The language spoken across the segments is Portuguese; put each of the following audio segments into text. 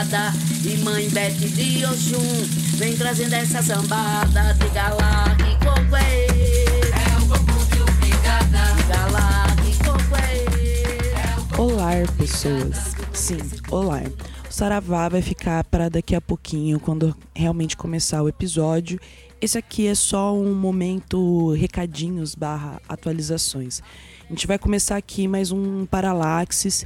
pegada. E mãe Bete de Oxum vem trazendo essa sambada. Diga lá que coco é É o coco de pegada. Diga lá que coco é Olá, pessoas. Sim, olá. O Saravá vai ficar para daqui a pouquinho, quando realmente começar o episódio. Esse aqui é só um momento recadinhos barra atualizações. A gente vai começar aqui mais um Paralaxis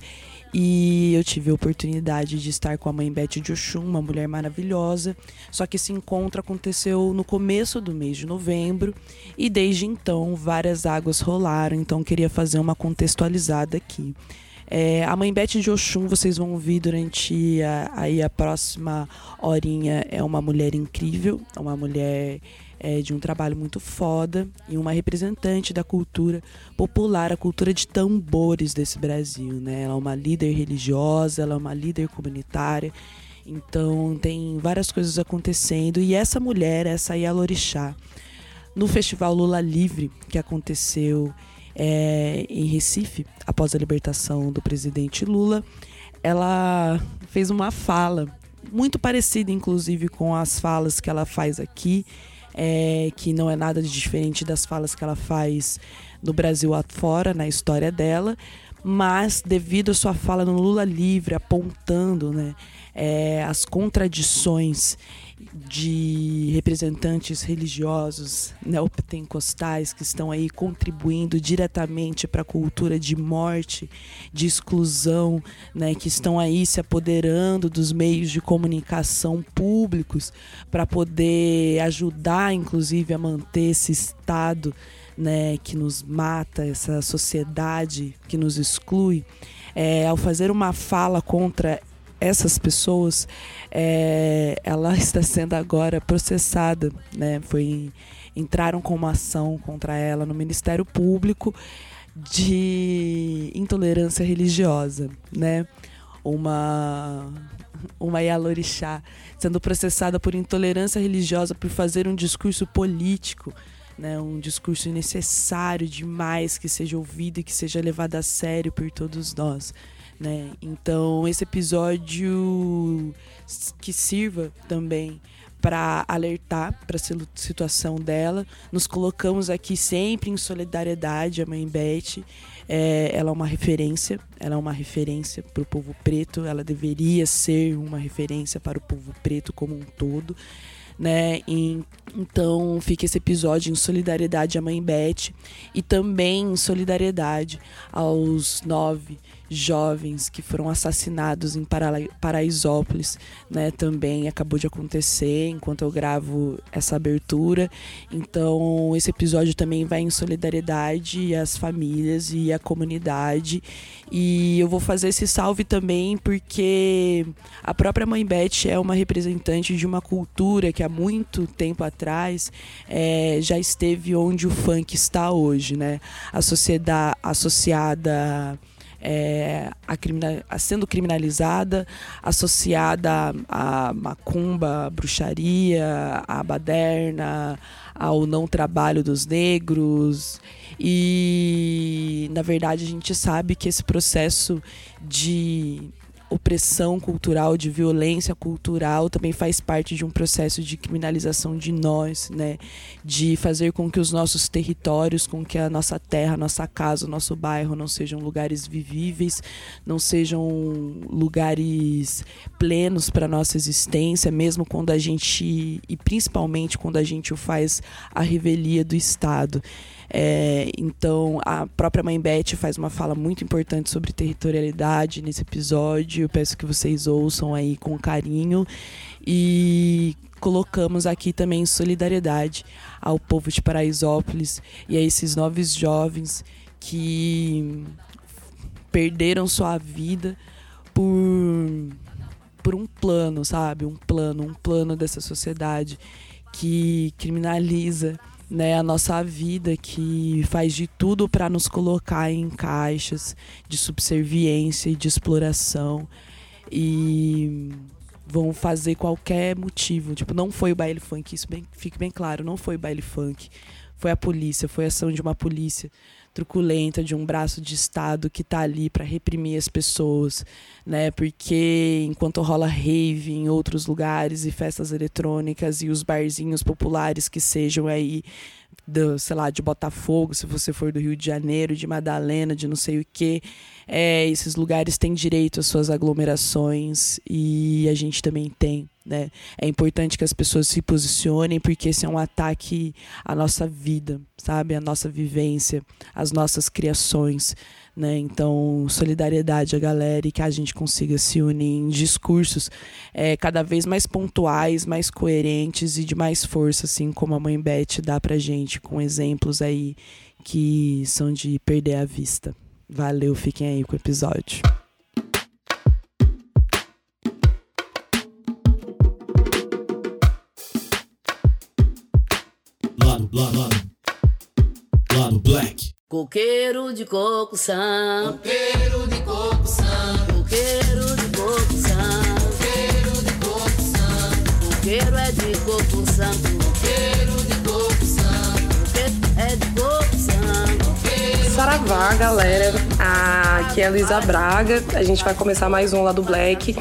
e eu tive a oportunidade de estar com a mãe Beth de Oxum, uma mulher maravilhosa. Só que esse encontro aconteceu no começo do mês de novembro e desde então várias águas rolaram, então queria fazer uma contextualizada aqui. É, a mãe Beth de Oxum, vocês vão ouvir durante a, aí a próxima horinha, é uma mulher incrível, é uma mulher é, de um trabalho muito foda e uma representante da cultura popular, a cultura de tambores desse Brasil. Né? Ela é uma líder religiosa, ela é uma líder comunitária. Então tem várias coisas acontecendo e essa mulher, essa Yalorixá, no Festival Lula Livre que aconteceu é, em Recife, após a libertação do presidente Lula, ela fez uma fala muito parecida, inclusive, com as falas que ela faz aqui, é, que não é nada de diferente das falas que ela faz no Brasil afora, na história dela, mas devido à sua fala no Lula Livre, apontando né, é, as contradições de representantes religiosos neopentecostais que estão aí contribuindo diretamente para a cultura de morte, de exclusão, né, que estão aí se apoderando dos meios de comunicação públicos para poder ajudar, inclusive, a manter esse Estado né, que nos mata, essa sociedade que nos exclui. É, ao fazer uma fala contra essas pessoas, é, ela está sendo agora processada, né? Foi entraram com uma ação contra ela no Ministério Público de intolerância religiosa, né? Uma uma Yalorixá sendo processada por intolerância religiosa por fazer um discurso político, né? Um discurso necessário demais que seja ouvido e que seja levado a sério por todos nós né? Então esse episódio que sirva também para alertar para a situação dela. Nos colocamos aqui sempre em solidariedade a mãe Beth. É, ela é uma referência, ela é uma referência para o povo preto. Ela deveria ser uma referência para o povo preto como um todo né? E, então fica esse episódio em solidariedade à mãe Beth e também em solidariedade aos nove jovens que foram assassinados em Paraisópolis, né? Também acabou de acontecer enquanto eu gravo essa abertura. Então esse episódio também vai em solidariedade às famílias e à comunidade. E eu vou fazer esse salve também porque a própria mãe Beth é uma representante de uma cultura que há muito tempo atrás é, já esteve onde o funk está hoje, né? A sociedade associada é, a criminal, sendo criminalizada, associada à macumba, à bruxaria, à baderna, ao não trabalho dos negros. E, na verdade, a gente sabe que esse processo de opressão cultural, de violência cultural, também faz parte de um processo de criminalização de nós, né? De fazer com que os nossos territórios, com que a nossa terra, a nossa casa, o nosso bairro não sejam lugares vivíveis, não sejam lugares plenos para nossa existência, mesmo quando a gente e principalmente quando a gente o faz a revelia do Estado. É, então, a própria mãe Beth faz uma fala muito importante sobre territorialidade nesse episódio. Eu peço que vocês ouçam aí com carinho. E colocamos aqui também solidariedade ao povo de Paraisópolis e a esses novos jovens que perderam sua vida por por um plano, sabe? Um plano, um plano dessa sociedade que criminaliza né, a nossa vida que faz de tudo para nos colocar em caixas de subserviência e de exploração. E vão fazer qualquer motivo, tipo, não foi o baile funk, isso bem, fique bem claro, não foi o baile funk, foi a polícia, foi a ação de uma polícia truculenta de um braço de Estado que está ali para reprimir as pessoas, né? Porque enquanto rola rave em outros lugares e festas eletrônicas e os barzinhos populares que sejam aí do, sei lá, de Botafogo, se você for do Rio de Janeiro, de Madalena, de não sei o quê. É, esses lugares têm direito às suas aglomerações e a gente também tem. Né? É importante que as pessoas se posicionem porque esse é um ataque à nossa vida, sabe? À nossa vivência, às nossas criações. Né? Então, solidariedade à galera e que a gente consiga se unir em discursos é, cada vez mais pontuais, mais coerentes e de mais força, assim como a mãe Beth dá pra gente, com exemplos aí que são de perder a vista. Valeu, fiquem aí com o episódio. Lado, lado, lado. Lado black. Coqueiro de coco são. Coqueiro de coco santo. Coqueiro de coco são. Coqueiro de coco santo. Coqueiro é de coco santo. Saravá, galera. Aqui é a Luísa Braga. A gente vai começar mais um lá do Black.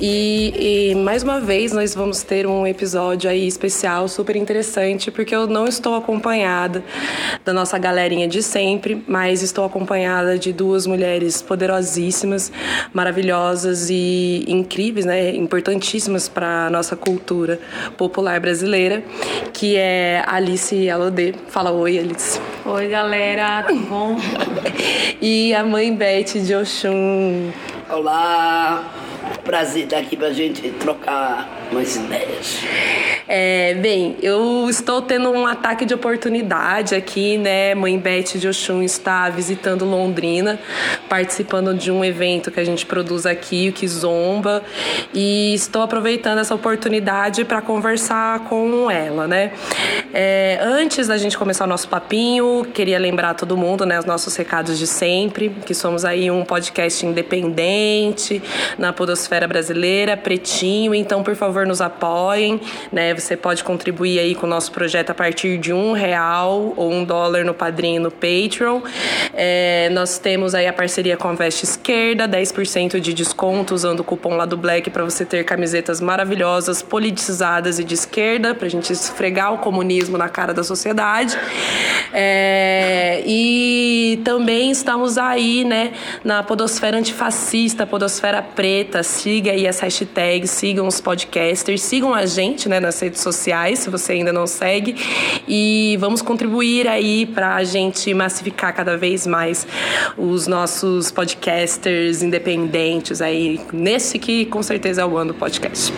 E, e, mais uma vez nós vamos ter um episódio aí especial, super interessante, porque eu não estou acompanhada da nossa galerinha de sempre, mas estou acompanhada de duas mulheres poderosíssimas, maravilhosas e incríveis, né? Importantíssimas para nossa cultura popular brasileira, que é Alice Alodê. Fala oi, Alice. Oi, galera, tudo bom? E a mãe Beth de Oxum. Olá, prazer estar aqui pra gente trocar umas ideias. É, bem, eu estou tendo um ataque de oportunidade aqui, né? Mãe Beth de Oxum está visitando Londrina, participando de um evento que a gente produz aqui, o Kizomba, e estou aproveitando essa oportunidade para conversar com ela, né? É, antes da gente começar o nosso papinho, queria lembrar todo mundo, né, os nossos recados de sempre, que somos aí um podcast independente na podosfera brasileira, pretinho, então por favor nos apoiem, né? Você pode contribuir aí com o nosso projeto a partir de um real ou um dólar no Padrinho no Patreon. É, nós temos aí a parceria com a Veste Esquerda, 10% de desconto usando o cupom lá do Black para você ter camisetas maravilhosas, politizadas e de esquerda, pra gente esfregar o comunismo na cara da sociedade. É, e também estamos aí, né, na podosfera antifascista, podosfera preta. Siga aí as hashtags, sigam os podcasters, sigam a gente, né, nas redes sociais, se você ainda não segue. E vamos contribuir aí pra gente massificar cada vez mais os nossos podcasters independentes aí, nesse que com certeza é o ano do podcast.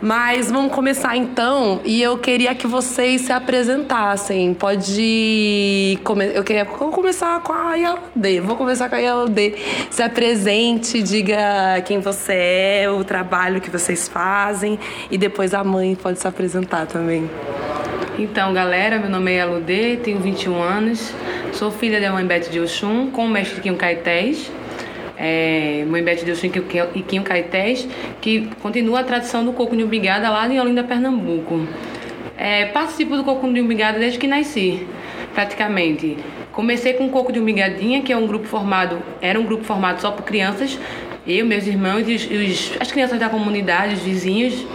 Mas vamos começar então, e eu queria que vocês se apresentassem. Pode. Come... Eu queria vou começar com a Yalde. Vou começar com a Yalde. Se apresente, diga quem você é, o trabalho que vocês fazem, e depois a mãe pode se apresentar também. Então, galera, meu nome é Elodê, tenho 21 anos, sou filha da mãe Beth de Oxum, com o mestre Quinho Caetés, é, Beth de Oxum e Quinho Caetés, que continua a tradição do coco de umbigada lá em Olinda, Pernambuco. É, participo do coco de umbigada desde que nasci, praticamente. Comecei com o coco de umbigadinha, que é um grupo formado, era um grupo formado só por crianças, eu, meus irmãos e os, as crianças da comunidade, os vizinhos.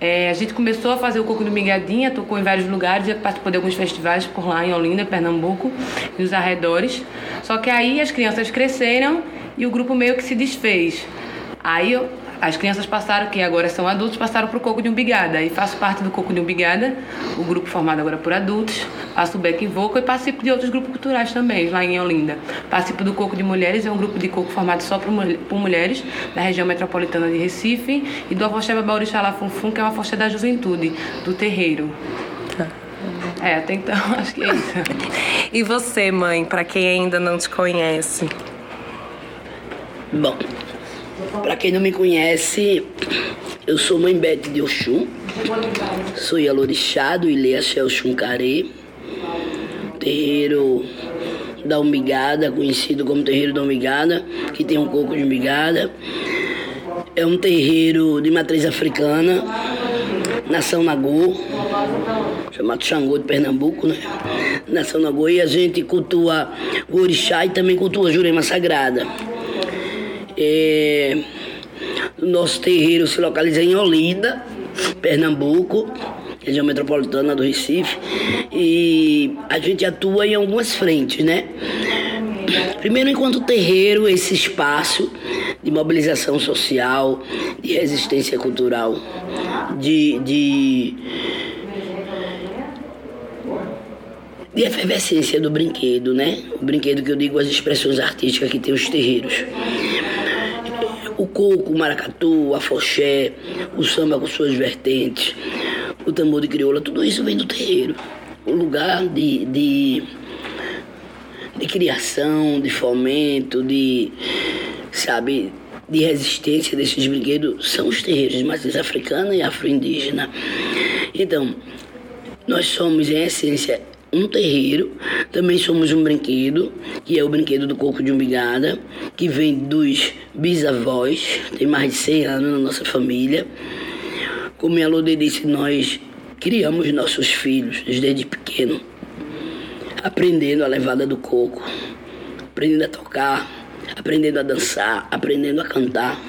É, a gente começou a fazer o coco de migadinha, tocou em vários lugares, participou de alguns festivais por lá em Olinda, Pernambuco, nos arredores. Só que aí as crianças cresceram e o grupo meio que se desfez. Aí eu, as crianças passaram, que agora são adultos, passaram para o Coco de Umbigada. E faço parte do Coco de Umbigada, o grupo formado agora por adultos. Faço o back vocal e participo de outros grupos culturais também, lá em Olinda. Participo do Coco de Mulheres, é um grupo de coco formado só por, por mulheres, da região metropolitana de Recife. E do Afoxé Babaurixá Lafunfum, que é uma afoxé da juventude, do terreiro. É, até então, acho que é isso. E você, mãe, para quem ainda não te conhece? Bom, pra quem não me conhece, eu sou mãe Beth de Oxum, sou Yalorixá do Ilê Axé Carê, terreiro da Umbigada, conhecido como terreiro da Umbigada, que tem um coco de umbigada. É um terreiro de matriz africana, nação Nagô, chamado Xangô de Pernambuco, né? Nação Nagô, e a gente cultua o orixá e também cultua a Jurema Sagrada. É, nosso terreiro se localiza em Olinda, Pernambuco, região metropolitana do Recife, e a gente atua em algumas frentes, né? Primeiro, enquanto terreiro, esse espaço de mobilização social, de resistência cultural, de, de, de efervescência do brinquedo, né? O brinquedo que eu digo, as expressões artísticas que tem os terreiros. O coco, o maracatu, a foché, o samba com suas vertentes, o tambor de crioula, tudo isso vem do terreiro. O lugar de, de, de criação, de fomento, de, sabe, de resistência desses brinquedos são os terreiros de matriz africana e afro-indígena. Então, nós somos, em essência, um terreiro, também somos um brinquedo, que é o brinquedo do coco de umbigada, que vem dos bisavós, tem mais de 100 anos na nossa família. Como a Lode disse, nós criamos nossos filhos desde pequeno, aprendendo a levada do coco, aprendendo a tocar, aprendendo a dançar, aprendendo a cantar.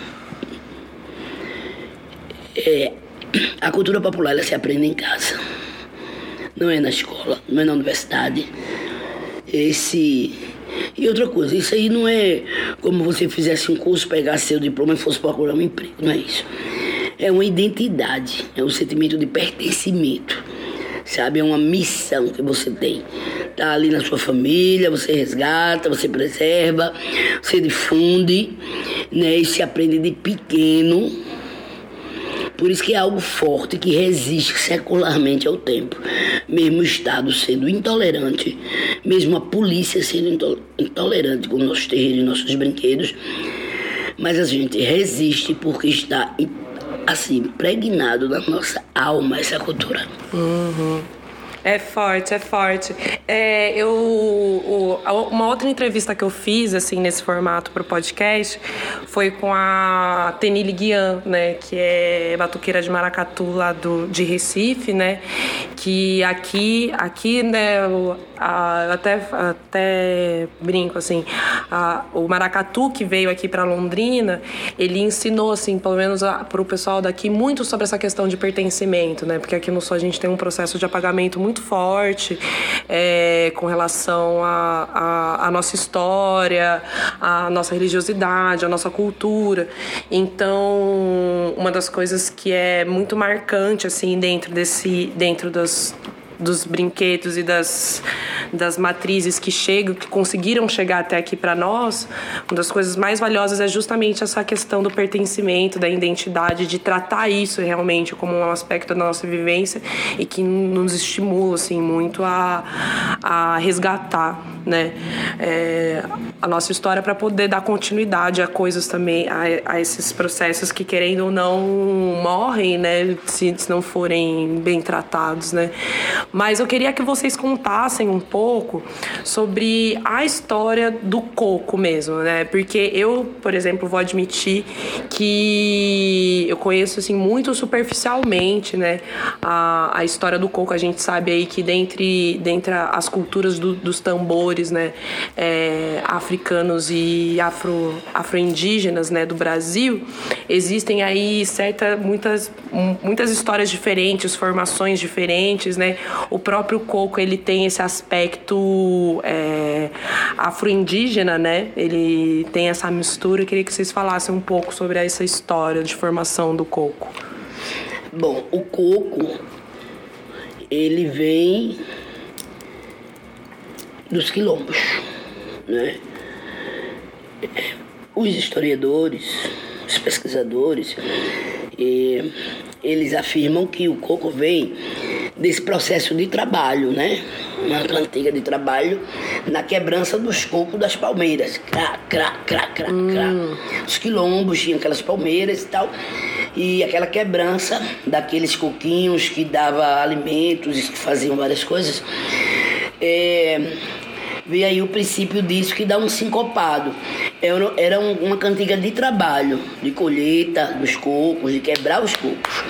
É, a cultura popular ela se aprende em casa, não é na escola, não é na universidade. Esse e outra coisa, isso aí não é como você fizesse um curso, pegasse seu diploma e fosse procurar um emprego, não é isso. É uma identidade, é um sentimento de pertencimento, sabe? É uma missão que você tem. Tá ali na sua família, você resgata, você preserva, você difunde, né? E se aprende de pequeno. Por isso que é algo forte que resiste secularmente ao tempo. Mesmo o Estado sendo intolerante, mesmo a polícia sendo intolerante com nossos terreiros e nossos brinquedos, mas a gente resiste porque está assim, impregnado na nossa alma essa cultura. Uhum. É forte, é forte. É, eu, o, uma outra entrevista que eu fiz, assim, nesse formato para o podcast, foi com a Tenille Guian, né, que é batuqueira de maracatu lá do, de Recife, né, que aqui, aqui, né, a, até, até brinco, assim, a, o maracatu que veio aqui para Londrina, ele ensinou, assim, pelo menos para o pessoal daqui, muito sobre essa questão de pertencimento, né, porque aqui no Sul a gente tem um processo de apagamento muito forte é, com relação à nossa história, à nossa religiosidade, à nossa cultura. Então, uma das coisas que é muito marcante assim dentro desse, dentro das dos brinquedos e das, das matrizes que chegam, que conseguiram chegar até aqui para nós, uma das coisas mais valiosas é justamente essa questão do pertencimento, da identidade, de tratar isso realmente como um aspecto da nossa vivência e que nos estimula assim muito a, a resgatar, né, é, a nossa história para poder dar continuidade a coisas também, a, a, esses processos que querendo ou não morrem, né, se, se não forem bem tratados, né. Mas eu queria que vocês contassem um pouco sobre a história do coco mesmo, né? Porque eu, por exemplo, vou admitir que eu conheço assim muito superficialmente, né, a, a história do coco. A gente sabe aí que dentre, dentre as culturas do, dos tambores, né, é, africanos e afro, afro-indígenas, né, do Brasil, existem aí certa, muitas, muitas histórias diferentes, formações diferentes, né? O próprio coco ele tem esse aspecto é, afro-indígena, né? Ele tem essa mistura. Eu queria que vocês falassem um pouco sobre essa história de formação do coco. Bom, o coco ele vem dos quilombos, né? Os historiadores, os pesquisadores, eles afirmam que o coco vem desse processo de trabalho, né? Uma cantiga de trabalho na quebrança dos cocos das palmeiras. Crá, crá, crá, crá, hum. crá. Os quilombos tinham aquelas palmeiras e tal. E aquela quebrança daqueles coquinhos que dava alimentos e que faziam várias coisas. É, veio aí o princípio disso que dá um sincopado. Era, era uma cantiga de trabalho, de colheita dos cocos, de quebrar os cocos.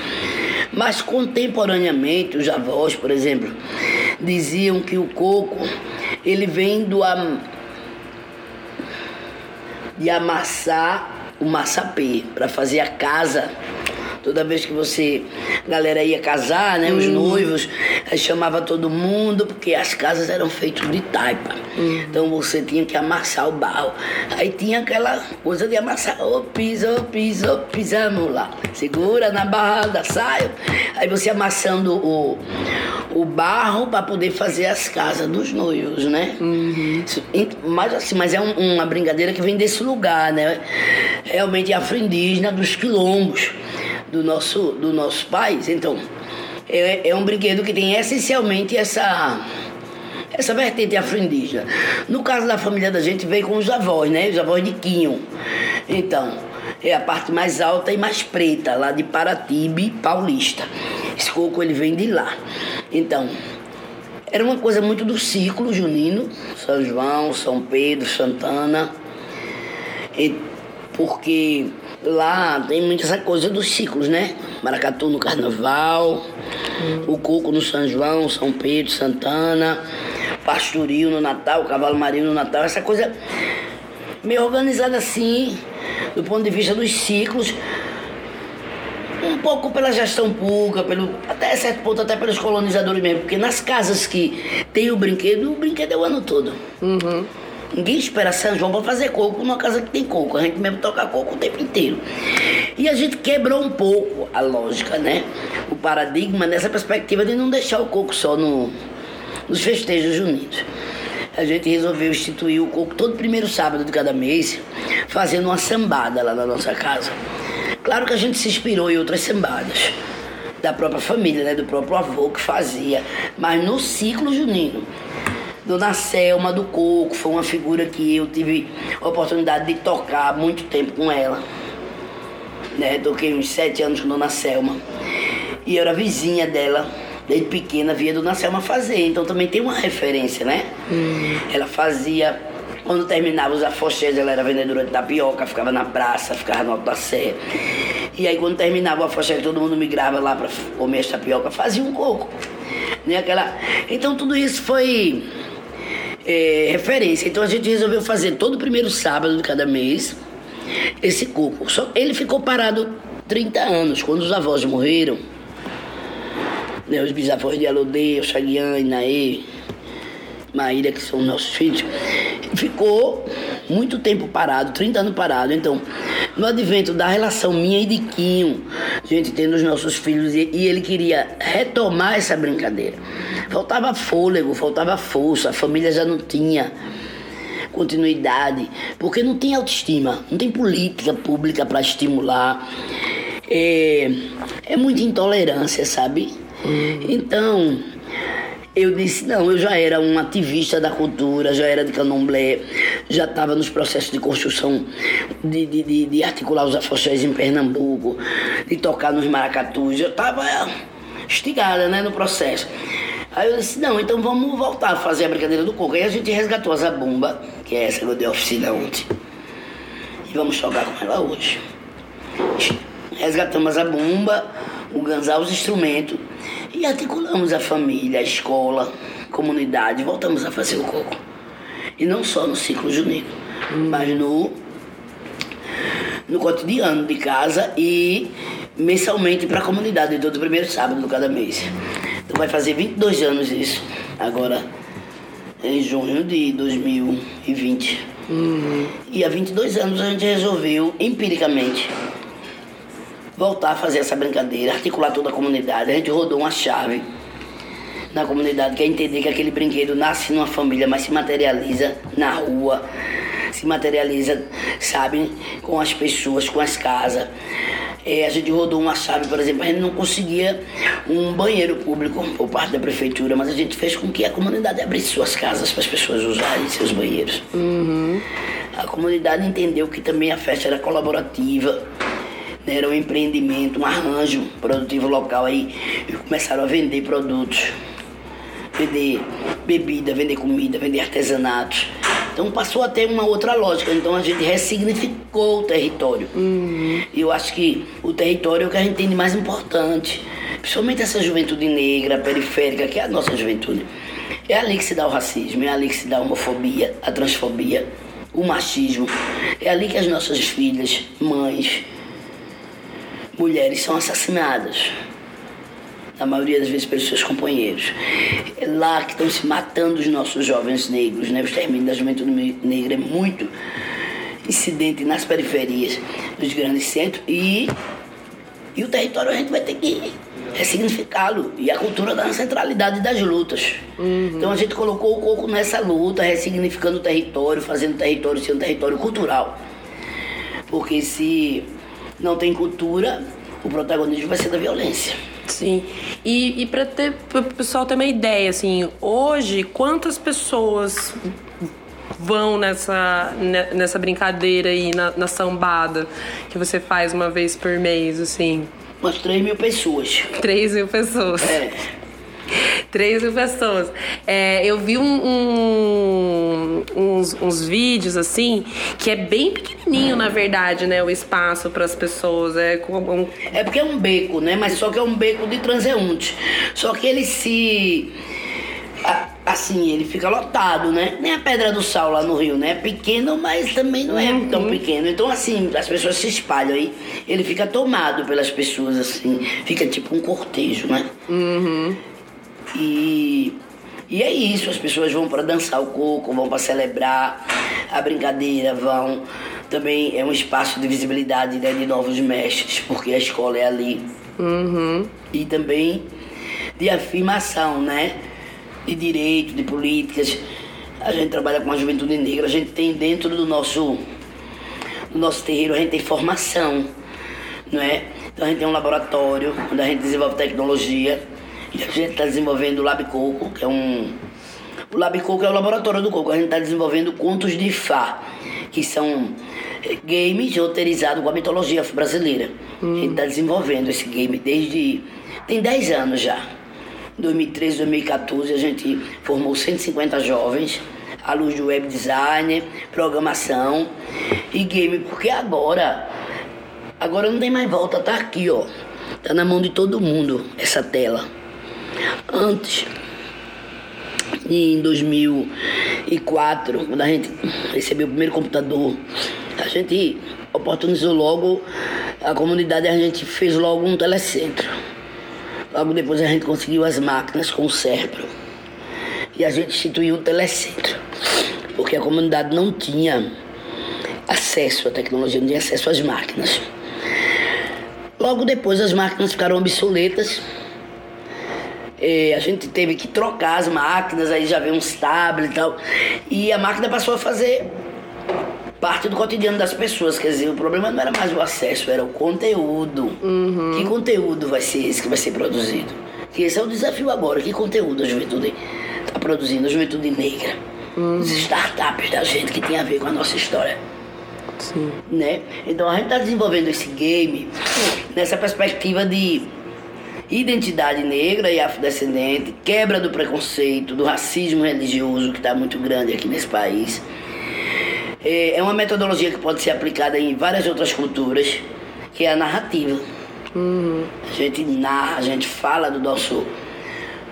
Mas contemporaneamente, os avós, por exemplo, diziam que o coco ele vem do am... de amassar o maçapê para fazer a casa Toda vez que você, a galera ia casar, né? Os noivos, aí chamava todo mundo, porque as casas eram feitas de taipa. Então você tinha que amassar o barro. Aí tinha aquela coisa de amassar, ô pisa, ô pisa, ô pisamos lá. Segura na barra da saia. Aí você amassando o, o barro para poder fazer as casas dos noivos, né? Isso, mas assim, mas é um- uma brincadeira que vem desse lugar, né? Realmente afro-indígena dos quilombos do nosso, do nosso país. Então, é, é um brinquedo que tem essencialmente essa essa vertente afro-indígena. No caso da família da gente, veio com os avós, né? Os avós de Quinho. Então, é a parte mais alta e mais preta, lá de Paratibe, Paulista. Esse coco, ele vem de lá. Então, era uma coisa muito do ciclo junino, São João, São Pedro, Santana. E porque lá tem muito essa coisa dos ciclos, né? Maracatu no carnaval, o coco no São João, São Pedro, Santana, pastoril no Natal, cavalo marinho no Natal, essa coisa meio organizada assim, do ponto de vista dos ciclos. Um pouco pela gestão pública, pelo, até certo ponto até pelos colonizadores mesmo, porque nas casas que tem o brinquedo, o brinquedo é o ano todo. Ninguém espera São João para fazer coco numa casa que tem coco. A gente mesmo toca coco o tempo inteiro. E a gente quebrou um pouco a lógica, né? O paradigma nessa perspectiva de não deixar o coco só no, nos festejos juninos. A gente resolveu instituir o coco todo primeiro sábado de cada mês, fazendo uma sambada lá na nossa casa. Claro que a gente se inspirou em outras sambadas da própria família, né? do próprio avô que fazia, mas no ciclo junino. Dona Selma do Coco foi uma figura que eu tive a oportunidade de tocar muito tempo com ela. Né? Toquei uns sete anos com Dona Selma. E eu era vizinha dela, desde pequena, via Dona Selma fazer. Então também tem uma referência, né? Ela fazia, quando terminava os afoxés, ela era vendedora de tapioca, ficava na praça, ficava no Alto da Sé. E aí quando terminava o afoxé, todo mundo migrava lá para comer as tapioca, fazia um coco. Né? Aquela... Então tudo isso foi é, referência. Então a gente resolveu fazer todo primeiro sábado de cada mês esse coco. Só ele ficou parado 30 anos, quando os avós morreram. Né, os bisavós de Alodê, o Chaguiane, Naê, Maíra, que são nossos filhos, ficou muito tempo parado, 30 anos parado. Então, no advento da relação minha e de Quinho, gente tendo os nossos filhos, e, e ele queria retomar essa brincadeira. Faltava fôlego, faltava força, a família já não tinha continuidade, porque não tem autoestima, não tem política pública para estimular. É, é muita intolerância, sabe? Então, eu disse, não, eu já era um ativista da cultura, já era de candomblé, já estava nos processos de construção, de, de, de, de articular os afoxés em Pernambuco, de tocar nos maracatus, já estava estigada né, no processo. Aí eu disse, não, então vamos voltar a fazer a brincadeira do coco. Aí a gente resgatou a zabumba, que é essa que eu dei a oficina ontem, e vamos tocar com ela hoje. Resgatamos a bomba, o ganzá, os instrumentos e articulamos a família, a escola, a comunidade, voltamos a fazer o coco. E não só no ciclo junino, mas no, no cotidiano de casa e mensalmente para a comunidade, todo primeiro sábado de cada mês. Então vai fazer 22 anos isso, agora em junho de 2020. E há 22 anos a gente resolveu empiricamente voltar a fazer essa brincadeira, articular toda a comunidade. A gente rodou uma chave na comunidade, que é entender que aquele brinquedo nasce numa família, mas se materializa na rua, se materializa, sabe, com as pessoas, com as casas. É, a gente rodou uma chave, por exemplo, a gente não conseguia um banheiro público por parte da prefeitura, mas a gente fez com que a comunidade abrisse suas casas para as pessoas usarem seus banheiros. A comunidade entendeu que também a festa era colaborativa, era um empreendimento, um arranjo produtivo local aí e começaram a vender produtos, vender bebida, vender comida, vender artesanatos. Então passou a ter uma outra lógica. Então a gente ressignificou o território. E eu acho que o território é o que a gente tem de mais importante. principalmente essa juventude negra, periférica, que é a nossa juventude. É ali que se dá o racismo, é ali que se dá a homofobia, a transfobia, o machismo. É ali que as nossas filhas, mães, mulheres são assassinadas. Na maioria das vezes pelos seus companheiros. É lá que estão se matando os nossos jovens negros, né? O extermínio da juventude negra é muito incidente nas periferias dos grandes centros e, e o território a gente vai ter que ressignificá-lo e a cultura da ancestralidade das lutas. Uhum. Então a gente colocou o coco nessa luta, ressignificando o território, fazendo o território ser um território cultural. Porque se não tem cultura, o protagonismo vai ser da violência. Sim. E, e para o pessoal ter uma ideia, assim, hoje, quantas pessoas vão nessa, nessa brincadeira aí, na, na sambada, que você faz uma vez por mês, assim? Umas 3 mil pessoas. 3 mil pessoas. É. 3 mil pessoas. É, eu vi um, um, uns, uns vídeos assim, que é bem pequenininho, na verdade, né? O espaço para as pessoas. É, um... é porque é um beco, né? Mas só que é um beco de transeunte. Só que ele se assim, ele fica lotado, né? Nem a Pedra do Sal lá no Rio, né? É pequeno, mas também não é uhum. tão pequeno. Então, assim, as pessoas se espalham aí, ele fica tomado pelas pessoas, assim, fica tipo um cortejo, né? Uhum. E, e é isso, as pessoas vão para dançar o coco, vão para celebrar a brincadeira, vão. Também é um espaço de visibilidade né, de novos mestres, porque a escola é ali. Uhum. E também de afirmação, né? de direito, de políticas. A gente trabalha com a juventude negra, a gente tem dentro do nosso, do nosso terreiro, a gente tem formação, não é? Então a gente tem um laboratório onde a gente desenvolve tecnologia. E a gente está desenvolvendo o Lab Coco, que é um. O Lab Coco é o laboratório do coco. A gente está desenvolvendo contos de Fá, que são eh, games roteirizados com a mitologia brasileira. Hum. A gente está desenvolvendo esse game desde. tem 10 anos já. 2013, 2014, a gente formou 150 jovens à luz de web design, programação e game, porque agora, agora não tem mais volta, tá aqui, ó. Tá na mão de todo mundo essa tela. Antes, em 2004, quando a gente recebeu o primeiro computador, a gente oportunizou logo a comunidade, a gente fez logo um telecentro Logo depois a gente conseguiu as máquinas com o Serpro. E a gente instituiu o telecentro. Porque a comunidade não tinha acesso à tecnologia, não tinha acesso às máquinas. Logo depois as máquinas ficaram obsoletas. E a gente teve que trocar as máquinas, aí já veio uns tablets e tal. E a máquina passou a fazer parte do cotidiano das pessoas. Quer dizer, o problema não era mais o acesso, era o conteúdo. Uhum. Que conteúdo vai ser esse que vai ser produzido? Que esse é o desafio agora. Que conteúdo a juventude está produzindo? A juventude negra. Uhum. As startups da gente que tem a ver com a nossa história. Sim. Né? Então a gente está desenvolvendo esse game nessa perspectiva de identidade negra e afrodescendente, quebra do preconceito, do racismo religioso que está muito grande aqui nesse país é, é uma metodologia que pode ser aplicada em várias outras culturas, que é a narrativa. Uhum. A gente narra, a gente fala do nosso,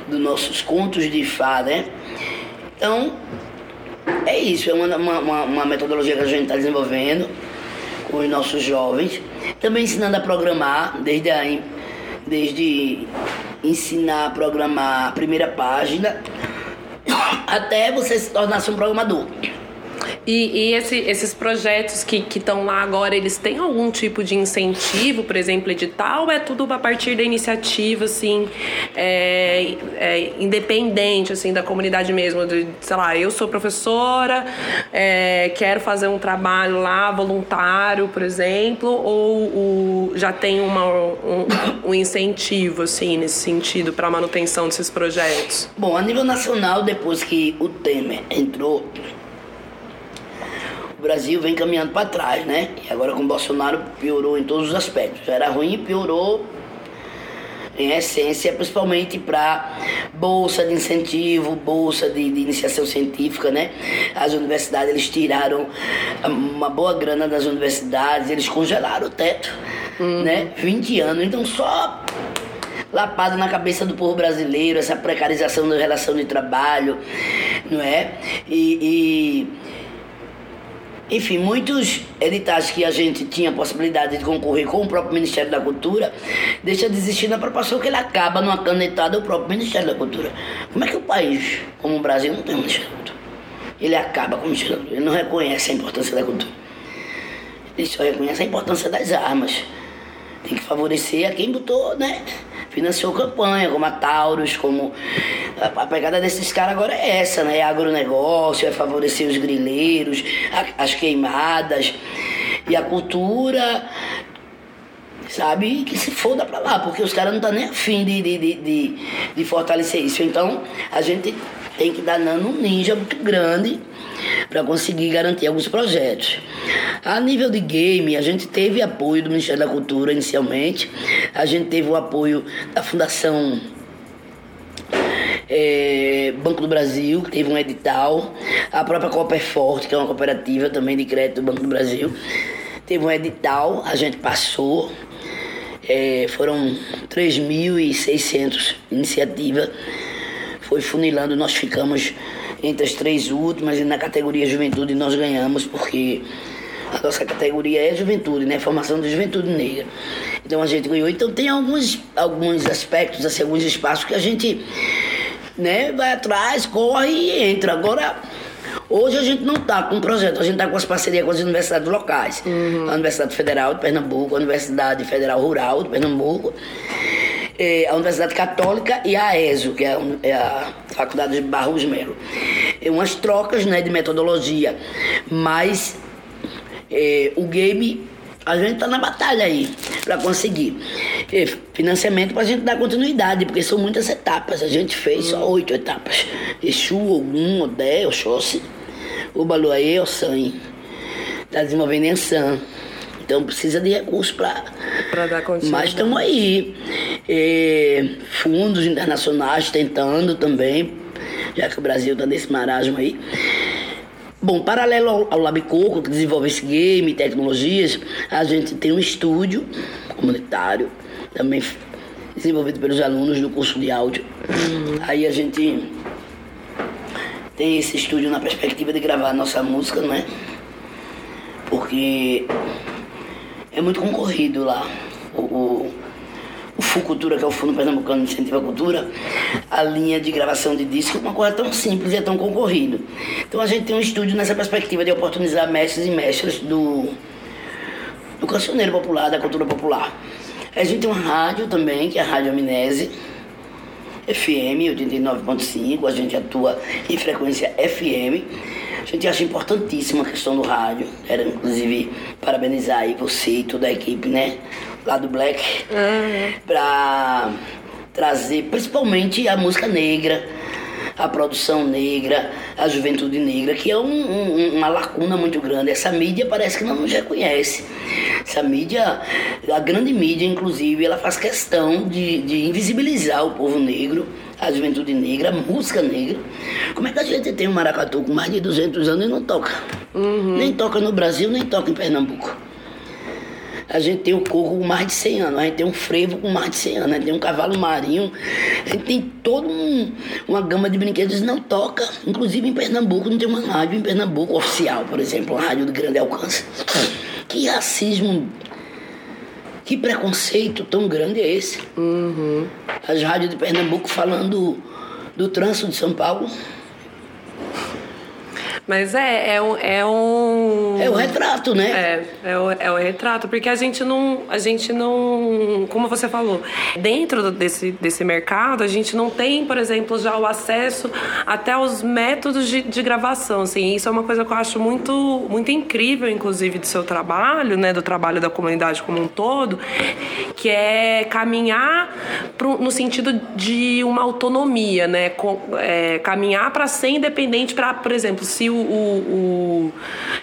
dos nossos contos de fada, né? Então, é isso, é uma, uma, uma metodologia que a gente está desenvolvendo com os nossos jovens. Também ensinando a programar, desde, a, desde ensinar a programar a primeira página até você se tornar-se um programador. E, e esse, esses projetos que estão lá agora, eles têm algum tipo de incentivo, por exemplo, edital, ou é tudo a partir da iniciativa, assim, é, é, independente, assim, da comunidade mesmo? De, sei lá, eu sou professora, é, quero fazer um trabalho lá, voluntário, por exemplo, ou já tem uma, um, um incentivo, assim, nesse sentido, para a manutenção desses projetos? Bom, a nível nacional, depois que o Temer entrou Brasil vem caminhando para trás, né? E agora com o Bolsonaro piorou em todos os aspectos. Já era ruim e piorou em essência, principalmente para bolsa de incentivo, bolsa de, de, iniciação científica, né? As universidades, eles tiraram uma boa grana das universidades, eles congelaram o teto, uhum. né? 20 anos, então só lapado na cabeça do povo brasileiro, essa precarização da relação de trabalho, não é? E, enfim, muitos editais que a gente tinha possibilidade de concorrer com o próprio Ministério da Cultura, deixa de existir na proporção que ele acaba numa canetada do próprio Ministério da Cultura. Como é que o país, como o Brasil, não tem um Ministério da Cultura? Ele acaba com o Ministério da Cultura, ele não reconhece a importância da cultura. Ele só reconhece a importância das armas. Tem que favorecer a quem botou, né? Financiou campanha, como a Taurus, como. A, pegada desses caras agora é essa, né? É agronegócio, é favorecer os grileiros, a- as queimadas. E a cultura, sabe? Que se foda pra lá, porque os caras não estão nem afim de, de, de, de fortalecer isso. Então, a gente tem que dar nano um ninja muito grande para conseguir garantir alguns projetos. A nível de game, a gente teve apoio do Ministério da Cultura inicialmente, a gente teve o apoio da Fundação é, Banco do Brasil, que teve um edital, a própria Cooper Forte, que é uma cooperativa também de crédito do Banco do Brasil, teve um edital, a gente passou, é, foram 3.600 iniciativas, foi funilando, nós ficamos entre as três últimas e na categoria juventude nós ganhamos, porque a nossa categoria é juventude, né? Formação de juventude negra. Então a gente ganhou. Então tem alguns, alguns aspectos, assim, alguns espaços que a gente né, vai atrás, corre e entra. Agora, hoje a gente não está com um projeto, a gente está com as parcerias com as universidades locais. A Universidade Federal de Pernambuco, a Universidade Federal Rural de Pernambuco, a Universidade Católica e a ESO, que é a, é a Faculdade de Barros Melo. É umas trocas né, de metodologia, mas eh, o game a gente está na batalha aí para conseguir eh, financiamento para a gente dar continuidade, porque são muitas etapas. A gente fez só oito etapas: Exu, Ogum, Odé, Oxóssi, Ubaluaê, Ossan. Está desenvolvendo em Ansan. Então precisa de recursos para dar continuidade. mas estamos aí. É, fundos internacionais tentando também, já que o Brasil está nesse marasmo aí. Bom, paralelo ao, ao que desenvolve esse game, tecnologias, a gente tem um estúdio comunitário, também desenvolvido pelos alunos do curso de áudio. Aí a gente tem esse estúdio na perspectiva de gravar a nossa música, não é? Porque é muito concorrido lá. O, o, o FUCultura, que é o Fundo Pernambucano de Incentivo à Cultura, a linha de gravação de disco é uma coisa tão simples e é tão concorrido. Então a gente tem um estúdio nessa perspectiva de oportunizar mestres e mestras do, do cancioneiro popular, da cultura popular. A gente tem uma rádio também, que é a Rádio Amnese, FM 89.5, a gente atua em frequência FM. Gente acha importantíssima a questão do rádio. Quero inclusive parabenizar aí você e toda a equipe, né? Lá do Black, pra trazer principalmente a música negra, a produção negra, a juventude negra, que é um- um- uma lacuna muito grande. Essa mídia parece que não nos reconhece. Essa mídia, a grande mídia, inclusive, ela faz questão de, de invisibilizar o povo negro, a juventude negra, a música negra. Como é que a gente tem um maracatu com mais de 200 anos e não toca? Nem toca no Brasil, nem toca em Pernambuco. A gente tem o coco com mais de 100 anos, a gente tem um frevo com mais de 100 anos, a gente tem um cavalo marinho, a gente tem toda um- uma gama de brinquedos não toca. Inclusive em Pernambuco, não tem uma rádio em Pernambuco oficial, por exemplo, uma rádio de grande alcance. Que racismo, que preconceito tão grande é esse? As rádios de Pernambuco falando do trânsito de São Paulo. Mas é, é um. É, um... É o retrato, né? É, é o, é o retrato, porque a gente não. A gente não. Como você falou, dentro desse, desse mercado, a gente não tem, por exemplo, já o acesso até os métodos de, de gravação. Assim, isso é uma coisa que eu acho muito, muito incrível, inclusive, do seu trabalho, né? Do trabalho da comunidade como um todo, que é caminhar pro, no sentido de uma autonomia, né? Com- é, caminhar para ser independente, para, por exemplo, se o o, o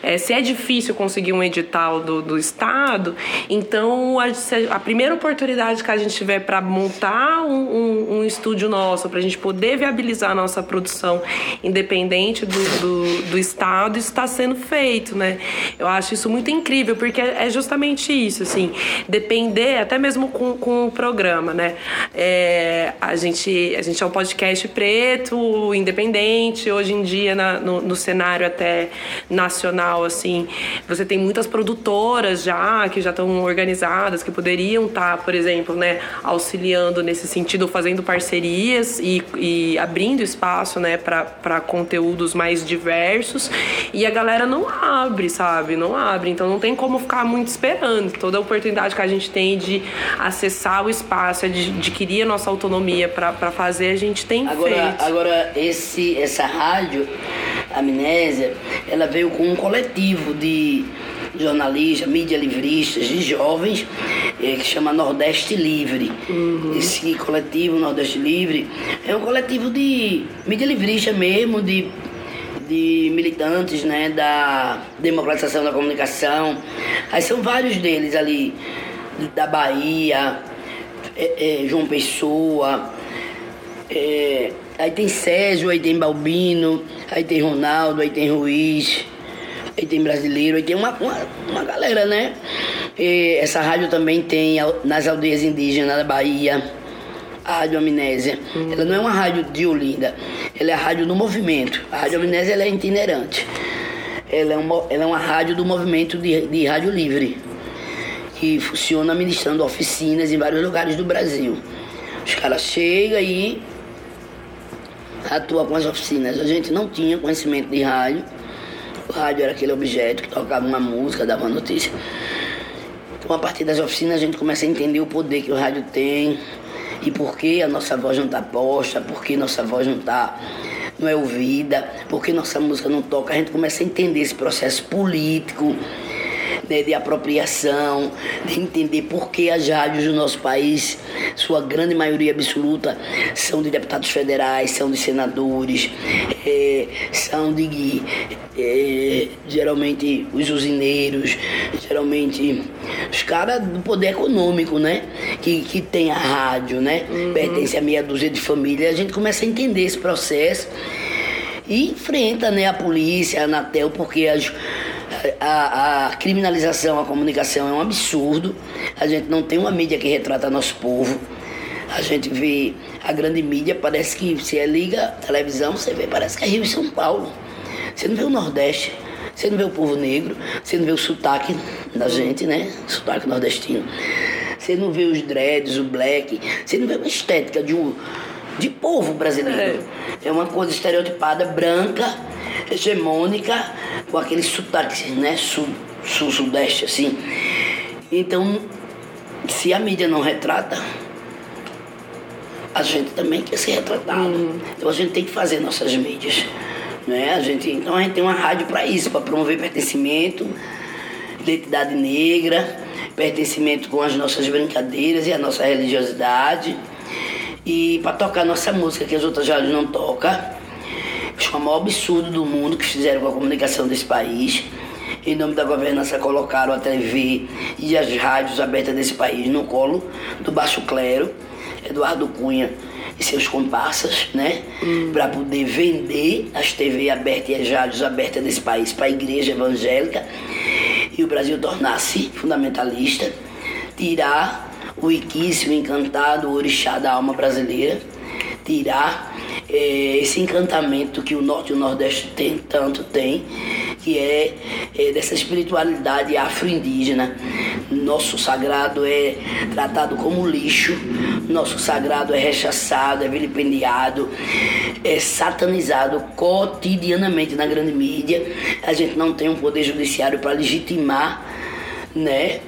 é, se é difícil conseguir um edital do, do Estado, então a, a primeira oportunidade que a gente tiver para montar um, um, um, estúdio nosso, para a gente poder viabilizar a nossa produção independente do, do, do Estado, está sendo feito, né? Eu acho isso muito incrível, porque é, é justamente isso, assim, depender, até mesmo com, com o programa, né? É, a, gente, a gente é um podcast preto, independente, hoje em dia na, no, no cenário até nacional assim. Você tem muitas produtoras já que já estão organizadas, que poderiam estar, tá, por exemplo, né, auxiliando nesse sentido, fazendo parcerias e, e abrindo espaço, né, para conteúdos mais diversos. E a galera não abre, sabe? Não abre. Então não tem como ficar muito esperando. Toda a oportunidade que a gente tem de acessar o espaço, de adquirir a nossa autonomia para fazer, a gente tem agora, feito. Agora, esse, essa rádio, Amnésia, ela veio com um coletivo coletivo de jornalistas, mídia livristas, de jovens, é, que chama Nordeste Livre. Uhum. Esse coletivo Nordeste Livre é um coletivo de mídia livrista mesmo, de, de militantes né, da democratização da comunicação. Aí são vários deles ali, da Bahia, é, é, João Pessoa, é, aí tem Sérgio, aí tem Balbino, aí tem Ronaldo, aí tem Ruiz aí tem brasileiro, aí tem uma, uma, uma galera, né? E essa rádio também tem nas aldeias indígenas da Bahia, a Rádio Amnésia. Hum. Ela não é uma rádio de Olinda, ela é a rádio do movimento. A Rádio Amnésia ela é itinerante. Ela é, uma, ela é uma rádio do movimento de, de rádio livre, que funciona ministrando oficinas em vários lugares do Brasil. Os caras chegam e atuam com as oficinas. A gente não tinha conhecimento de rádio o rádio era aquele objeto que tocava uma música, dava notícia. Então, a partir das oficinas, a gente começa a entender o poder que o rádio tem e por que a nossa voz não está posta, por que nossa voz não está não é ouvida, por que nossa música não toca. A gente começa a entender esse processo político né, de apropriação, de entender por que as rádios do nosso país, sua grande maioria absoluta, são de deputados federais, são de senadores, é, são de é, geralmente os usineiros, geralmente os caras do poder econômico, né? Que, que tem a rádio, né? Uhum. Pertence a meia dúzia de famílias. A gente começa a entender esse processo e enfrenta né, a polícia, a Anatel, porque as, a, a criminalização, a comunicação é um absurdo. A gente não tem uma mídia que retrata nosso povo. A gente vê a grande mídia, parece que se é liga televisão, você vê, parece que é Rio e São Paulo. Você não vê o Nordeste, você não vê o povo negro, você não vê o sotaque da gente, né? Sotaque nordestino. Você não vê os dreads, o black, você não vê uma estética de um de povo brasileiro. É, é uma coisa estereotipada, branca, hegemônica, com aquele sotaque, né, sul, sul, sudeste, assim. Então, se a mídia não retrata, a gente também quer ser retratado. Uhum. Então a gente tem que fazer nossas mídias. Né? A gente, então a gente tem uma rádio para isso, para promover pertencimento, identidade negra, pertencimento com as nossas brincadeiras e a nossa religiosidade. E para tocar nossa música, que as outras rádios não tocam. É o maior absurdo do mundo que fizeram com a comunicação desse país. Em nome da governança, colocaram a TV e as rádios abertas desse país no colo do baixo clero, Eduardo Cunha e seus comparsas, né? Hum. Para poder vender as TV abertas e as rádios abertas desse país para a igreja evangélica e o Brasil tornar-se fundamentalista, tirar o riquíssimo, encantado, o orixá da alma brasileira, tirar é, esse encantamento que o Norte e o Nordeste tem, tanto tem, que é, é dessa espiritualidade afro-indígena. Nosso sagrado é tratado como lixo, nosso sagrado é rechaçado, é vilipendiado, é satanizado cotidianamente na grande mídia. A gente não tem um poder judiciário para legitimar né,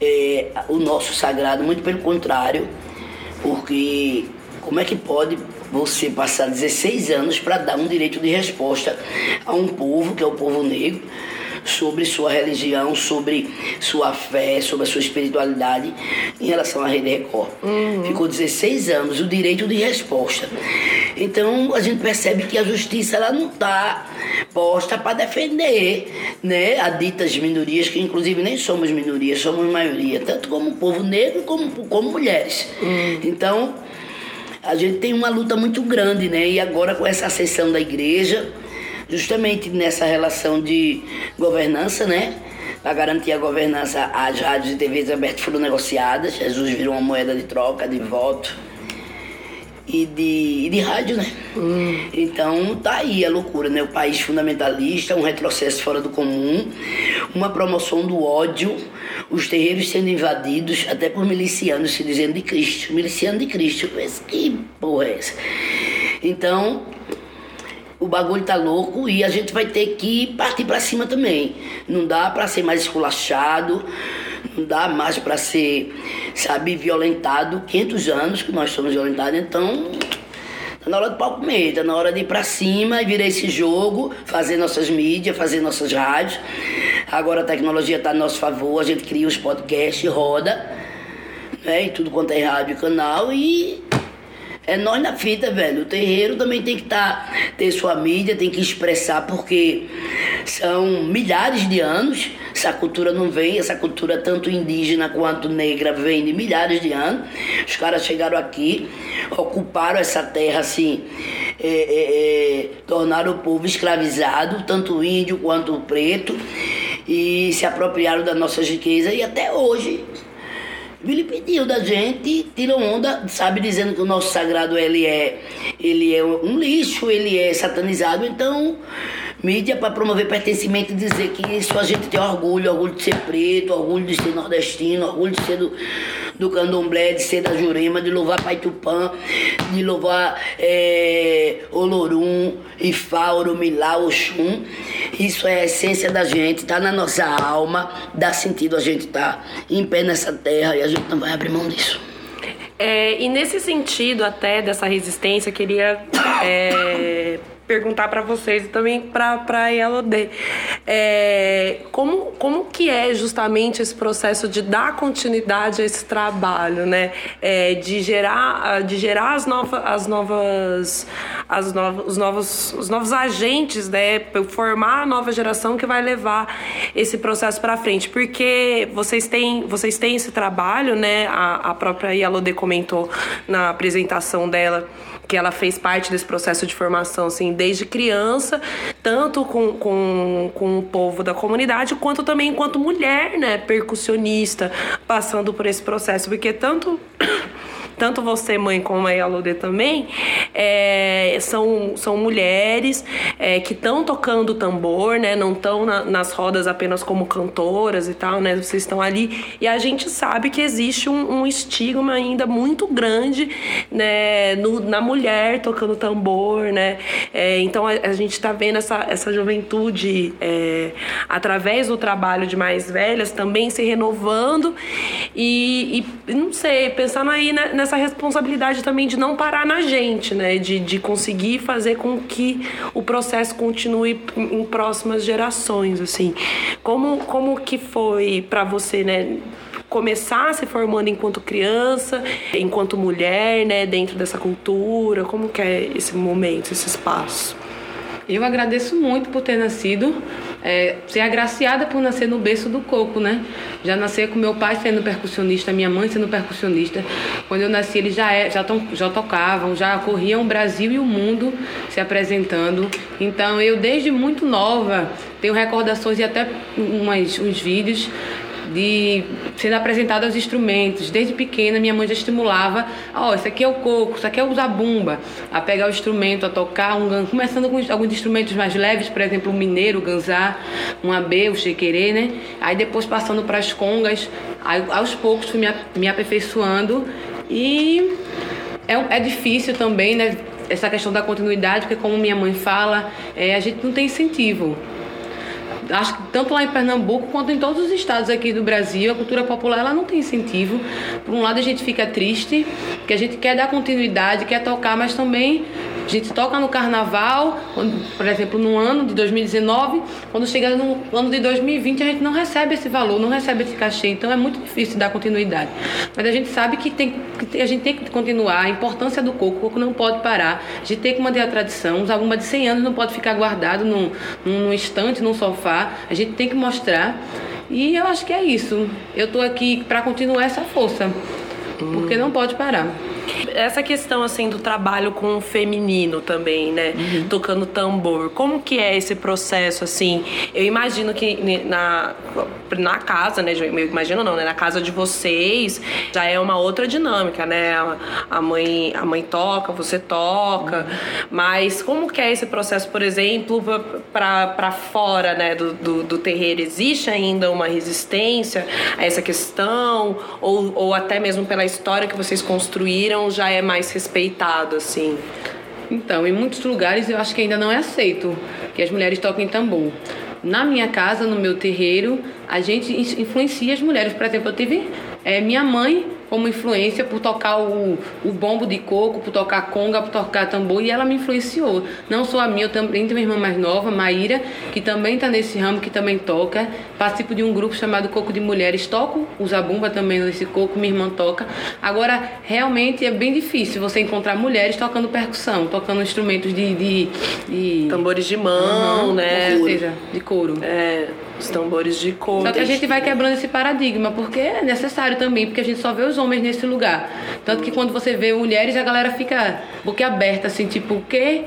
é, o nosso sagrado, muito pelo contrário, porque como é que pode você passar 16 anos para dar um direito de resposta a um povo, que é o povo negro, sobre sua religião, sobre sua fé, sobre a sua espiritualidade em relação à Rede Record. Uhum. Ficou 16 anos o direito de resposta. Então a gente percebe que a justiça ela não está posta para defender né, a ditas minorias, que inclusive nem somos minorias, somos maioria, tanto como povo negro como, como mulheres. Então, a gente tem uma luta muito grande, né? E agora com essa ascensão da igreja, justamente nessa relação de governança, né? Para garantir a governança, as rádios e TVs abertas foram negociadas. Jesus virou uma moeda de troca, de voto e de, de rádio, né? Então tá aí a loucura, né? O país fundamentalista, um retrocesso fora do comum, uma promoção do ódio, os terreiros sendo invadidos até por milicianos se dizendo de Cristo. Miliciano de Cristo. Mas que porra é essa? Então, o bagulho tá louco e a gente vai ter que partir para cima também. Não dá para ser mais esculachado, não dá mais para ser, sabe, violentado. 500 anos que nós somos violentados, então tá na hora do pau comer, tá na hora de ir para cima e virar esse jogo, fazer nossas mídias, fazer nossas rádios. Agora a tecnologia tá a nosso favor, a gente cria os podcasts, roda, né, em tudo quanto é rádio e canal e é nós na fita, velho. O terreiro também tem que tá, ter sua mídia, tem que expressar, porque são milhares de anos. Essa cultura não vem, essa cultura tanto indígena quanto negra vem de milhares de anos. Os caras chegaram aqui, ocuparam essa terra assim, é, é, é, tornaram o povo escravizado, tanto índio quanto preto, e se apropriaram das nossas riquezas e até hoje pediu da gente, tirou onda, sabe, dizendo que o nosso sagrado ele é, ele é um lixo, ele é satanizado. Então, mídia para promover pertencimento e dizer que isso a gente tem orgulho, orgulho de ser preto, orgulho de ser nordestino, orgulho de ser do, do candomblé, de ser da Jurema, de louvar Pai Tupã, de louvar é, Olorum, Ifá, Orumilá, Oxum. Isso é a essência da gente, tá na nossa alma, dá sentido a gente estar tá em pé nessa terra e a gente não vai abrir mão disso. É, e nesse sentido até dessa resistência, queria é, perguntar para vocês e também para a ILOD. É, como, como que é justamente esse processo de dar continuidade a esse trabalho, né? É, de gerar, de gerar as, nova, as novas, as novos, os, novos, os novos agentes, né? Formar a nova geração que vai levar esse processo para frente. Porque vocês têm, vocês têm esse trabalho, né? A, a própria ILOD comentou na apresentação dela que ela fez parte desse processo de formação, assim, desde criança, tanto com, com, com o povo da comunidade, quanto também enquanto mulher, né, percussionista, passando por esse processo, porque tanto tanto você, mãe, como a Yalode também, é, são, são mulheres é, que estão tocando tambor, né? Não estão na, nas rodas apenas como cantoras e tal, né? Vocês estão ali. E a gente sabe que existe um, um estigma ainda muito grande, né? No, na mulher tocando tambor, né? É, então a, a gente está vendo essa, essa juventude é, através do trabalho de mais velhas também se renovando e, e não sei, pensando aí nessa essa responsabilidade também de não parar na gente, né? De, de conseguir fazer com que o processo continue em próximas gerações, assim. Como, como que foi para você, né? começar se formando enquanto criança, enquanto mulher, né, dentro dessa cultura? Como que é esse momento, esse espaço? Eu agradeço muito por ter nascido, é, ser agraciada por nascer no berço do coco, né? Já nasci com meu pai sendo percussionista, minha mãe sendo percussionista. Quando eu nasci, eles já, é, já, to, já tocavam, já corriam o Brasil e o mundo se apresentando. Então, eu desde muito nova tenho recordações e até umas, uns vídeos de sendo apresentado aos instrumentos. Desde pequena, minha mãe já estimulava: ó, oh, isso aqui é o coco, isso aqui é o zabumba, a pegar o instrumento, a tocar, um, começando com alguns instrumentos mais leves, por exemplo, o mineiro, o ganzá, um abê, o chequerê, né? Aí depois passando para as congas, aí, aos poucos fui me, me aperfeiçoando e é, é difícil também, né? Essa questão da continuidade, porque como minha mãe fala, é, a gente não tem incentivo acho que tanto lá em Pernambuco quanto em todos os estados aqui do Brasil, a cultura popular ela não tem incentivo. Por um lado a gente fica triste, que a gente quer dar continuidade, quer tocar, mas também A gente toca no carnaval, por exemplo, no ano de 2019, quando chega no ano de 2020, a gente não recebe esse valor, não recebe esse cachê, então é muito difícil dar continuidade. Mas a gente sabe que, tem, que a gente tem que continuar, a importância do coco, o coco não pode parar, a gente tem que manter a tradição, os zabumba de 100 anos não pode ficar guardado num, num, estante, num sofá, a gente tem que mostrar. E eu acho que é isso. Eu tô aqui para continuar essa força, porque não pode parar. Essa questão assim do trabalho com o feminino também, né? Tocando tambor. Como que é esse processo assim? Eu imagino que na na casa, né? Eu imagino não, né? Na casa de vocês já é uma outra dinâmica, né? A- mãe a mãe toca, você toca. Mas como que é esse processo, por exemplo, para para fora, né, do, do, do terreiro? Existe ainda uma resistência a essa questão ou, ou até mesmo pela história que vocês construíram já é mais respeitado assim? Então, em muitos lugares eu acho que ainda não é aceito que as mulheres toquem tambor. Na minha casa, no meu terreiro, a gente in- influencia as mulheres. Por exemplo, eu tive eh, minha mãe como influência por tocar o, o bombo de coco, por tocar conga, por tocar tambor, e ela me influenciou. Não só a minha, eu também tenho uma irmã mais nova, Maíra, que também está nesse ramo, que também toca. Participo de um grupo chamado Coco de Mulheres, toco o zabumba também nesse coco, minha irmã toca. Agora, realmente é bem difícil você encontrar mulheres tocando percussão, tocando instrumentos de... de, de... Tambores de mão, Aham, né? Com certeza, de couro. É, os tambores de couro. Só que a gente vai quebrando esse paradigma, porque é necessário também, porque a gente só vê os homens nesse lugar. Tanto que quando você vê mulheres, a galera fica boquiaberta, assim, tipo, o quê?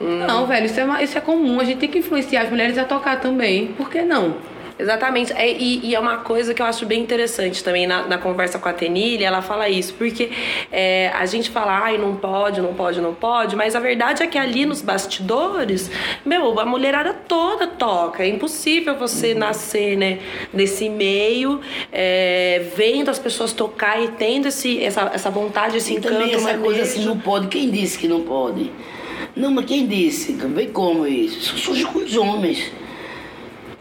Não, velho, isso é, isso é comum. A gente tem que influenciar as mulheres a tocar também. Por que não? Exatamente. É, e, e é uma coisa que eu acho bem interessante também na, na conversa com a Tenille, ela fala isso, porque é, a gente fala, ai, não pode, não pode, não pode, mas a verdade é que ali nos bastidores, meu, a mulherada toda toca. É impossível você nascer, né, nesse meio, é, vendo as pessoas tocar e tendo esse, essa, essa vontade, esse E também encanto. essa coisa assim, não pode. Quem disse que não pode? Não, mas quem disse? Vê como isso? Isso surge com os homens.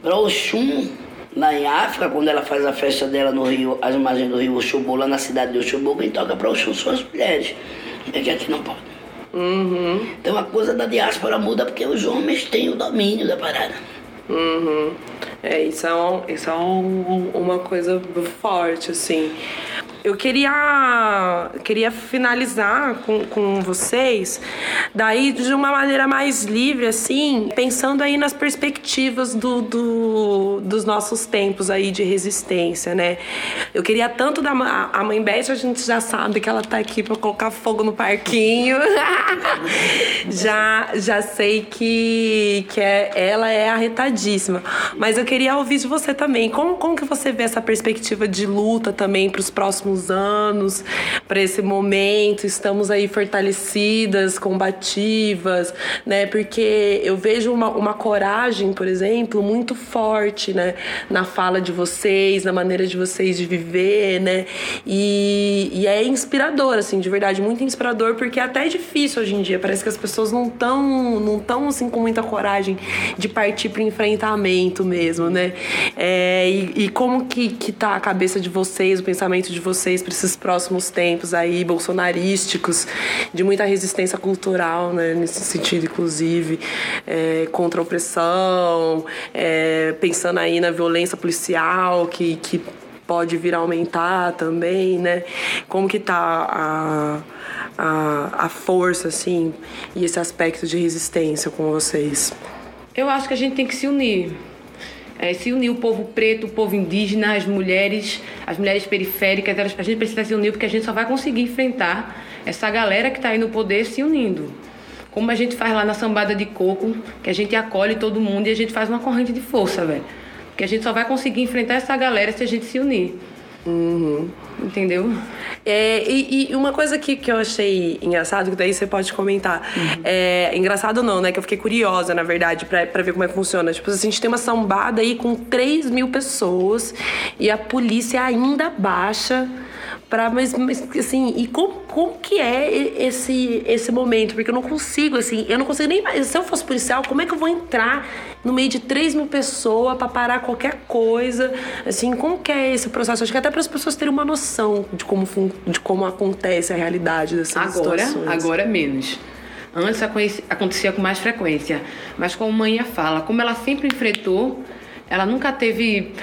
Para Oxum, lá em África, quando ela faz a festa dela no Rio, as margens do Rio Oxobô, lá na cidade de Oxobô, quem toca para Oxum são as mulheres. É que aqui não pode. Então a coisa da diáspora muda porque os homens têm o domínio da parada. Uhum. É, isso é, um- isso é um- uma coisa forte, assim. Eu queria, queria finalizar com, com vocês, daí de uma maneira mais livre, assim, pensando aí nas perspectivas do, do- dos nossos tempos aí de resistência, né? Eu queria tanto da a mãe Beth, a gente já sabe que ela tá aqui pra colocar fogo no parquinho. já, já sei que, que é, ela é arretadíssima. Mas eu queria ouvir de você também. Como, como que você vê essa perspectiva de luta também para os próximos anos, para esse momento? Estamos aí fortalecidas, combativas, né? Porque eu vejo uma, uma coragem, por exemplo, muito forte, né? Na fala de vocês, na maneira de vocês de viver, né? E, e é inspirador, assim, de verdade, muito inspirador, porque é até difícil hoje em dia. Parece que as pessoas não estão não tão, assim, com muita coragem de partir para enfrentamento mesmo, né? É, e, e como que, que tá a cabeça de vocês, o pensamento de vocês para esses próximos tempos aí, bolsonarísticos, de muita resistência cultural, né? Nesse sentido, inclusive, é, contra a opressão, é, pensando aí na violência policial que, que pode vir a aumentar também, né? Como que tá a, a, a força, assim, e esse aspecto de resistência com vocês? Eu acho que a gente tem que se unir. É, se unir o povo preto, o povo indígena, as mulheres, as mulheres periféricas, elas- a gente precisa se unir porque a gente só vai conseguir enfrentar essa galera que está aí no poder se unindo. Como a gente faz lá na sambada de coco, que a gente acolhe todo mundo e a gente faz uma corrente de força, velho. Porque a gente só vai conseguir enfrentar essa galera se a gente se unir. Entendeu? É, e, e uma coisa que, que eu achei engraçado, que daí você pode comentar. É, engraçado não, né? Que eu fiquei curiosa, na verdade, pra, pra ver como é que funciona. Tipo, a gente tem uma sambada aí com 3 mil pessoas e a polícia ainda baixa pra. Mas, mas, assim, e como, como que é esse, esse momento? Porque eu não consigo, assim, eu não consigo nem. Se eu fosse policial, como é que eu vou entrar no meio de 3 mil pessoas pra parar qualquer coisa? Assim, como que é esse processo? Acho que até para as pessoas terem uma noção de como, de como acontece a realidade dessas Agora, situações. agora menos. Antes acontecia com mais frequência, mas como Manhã fala, como ela sempre enfrentou, ela nunca teve,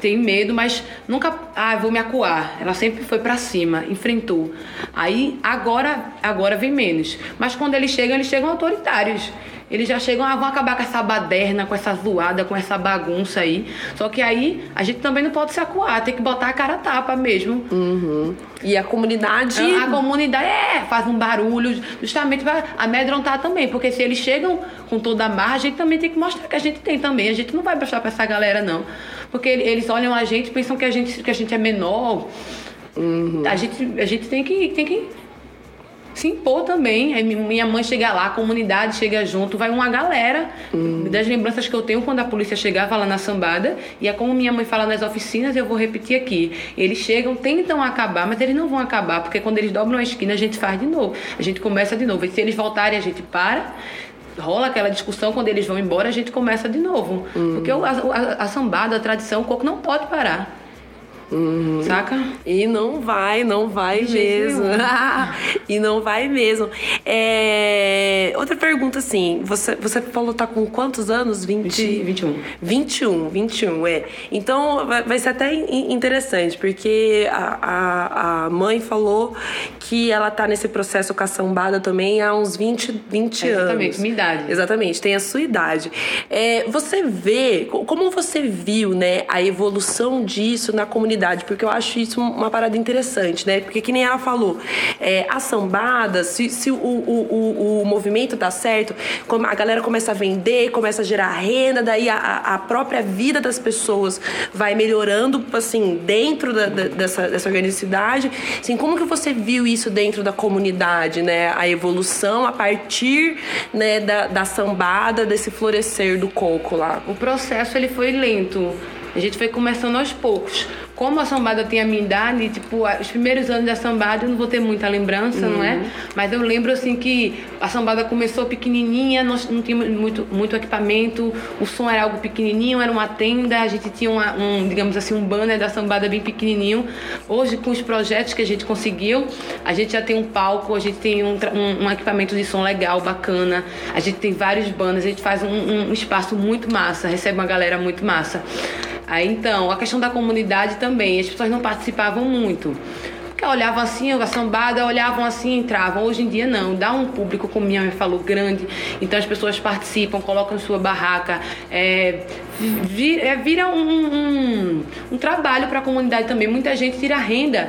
tem medo, mas nunca, ah, vou me acuar. Ela sempre foi para cima, enfrentou. Aí agora, agora vem menos. Mas quando eles chegam, eles chegam autoritários. Eles já chegam, ah, vão acabar com essa baderna, com essa zoada, com essa bagunça aí. Só que aí a gente também não pode se acuar, tem que botar a cara a tapa mesmo. Uhum. E a comunidade. A, a, comunidade é, faz um barulho, justamente para amedrontar também. Porque se eles chegam com toda a marra, a gente também tem que mostrar que a gente tem também. A gente não vai mostrar pra essa galera, não. Porque eles olham a gente pensam que a gente, que a gente é menor. Uhum. A, gente, a gente tem que, tem que se impor também. Aí minha mãe chega lá, a comunidade chega junto, vai uma galera. Hum. Das lembranças que eu tenho quando a polícia chegava lá na sambada, e é como minha mãe fala nas oficinas, eu vou repetir aqui. Eles chegam, tentam acabar, mas eles não vão acabar, porque quando eles dobram a esquina, a gente faz de novo. A gente começa de novo. E se eles voltarem, a gente para rola aquela discussão, quando eles vão embora, a gente começa de novo. Hum. Porque a, a, a, sambada, a tradição, o coco não pode parar. Uhum. Saca? E não vai, não vai De mesmo. e não vai mesmo. É... Outra pergunta, assim, você, você falou tá com quantos anos? 20... 20 21. 21, 21, é. Então vai, vai ser até interessante, porque a, a, a, mãe falou que ela tá nesse processo com a sambada também há uns 20, 20 é anos. Exatamente, minha idade. Exatamente, tem a sua idade. É, você vê, como você viu, né, a evolução disso na comunidade comunidade, porque eu acho isso uma parada interessante, né? Porque que nem ela falou, é, a sambada, se, se o, o, o, o movimento dá certo, a galera começa a vender, começa a gerar renda, daí a, a própria vida das pessoas vai melhorando, assim, dentro da, da, dessa, dessa organicidade. Assim, como que você viu isso dentro da comunidade, né? A evolução a partir né, da, da sambada, desse florescer do coco lá. O processo ele foi lento. A gente foi começando aos poucos como a sambada tem a minha idade, tipo, os primeiros anos da sambada eu não vou ter muita lembrança, uhum. não é? Uhum. Mas eu lembro assim que a sambada começou pequenininha, nós não tínhamos muito, muito equipamento, o som era algo pequenininho, era uma tenda, a gente tinha uma, um, digamos assim, um banner da sambada bem pequenininho. Hoje, com os projetos que a gente conseguiu, a gente já tem um palco, a gente tem um, um, um equipamento de som legal, bacana, a gente tem vários banners, a gente faz um, um espaço muito massa, recebe uma galera muito massa. Aí então, a questão da comunidade também, as pessoas não participavam muito. Porque olhavam assim, a sambada, olhavam assim entravam. Hoje em dia não, dá um público, como minha mãe falou, grande. Então as pessoas participam, colocam sua barraca. É, é vira um, um, um trabalho para a comunidade também. Muita gente tira renda.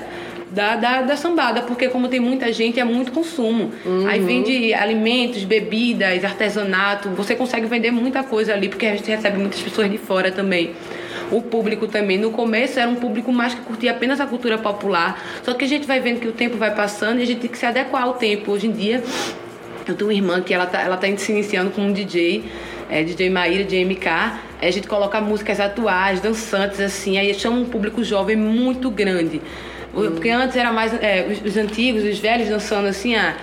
Da, da, da, sambada, porque como tem muita gente, é muito consumo. Uhum. Aí vende alimentos, bebidas, artesanato, você consegue vender muita coisa ali, porque a gente recebe muitas pessoas de fora também o público também. No começo era um público mais que curtia apenas a cultura popular, só que a gente vai vendo que o tempo vai passando e a gente tem que se adequar ao tempo. Hoje em dia, eu tenho uma irmã que ela tá, ela tá se iniciando como um DJ, é, DJ Maíra, de MK. A gente coloca músicas atuais, dançantes, assim, aí chama um público jovem muito grande. Porque antes era mais é, os, os, antigos, os velhos dançando assim, a,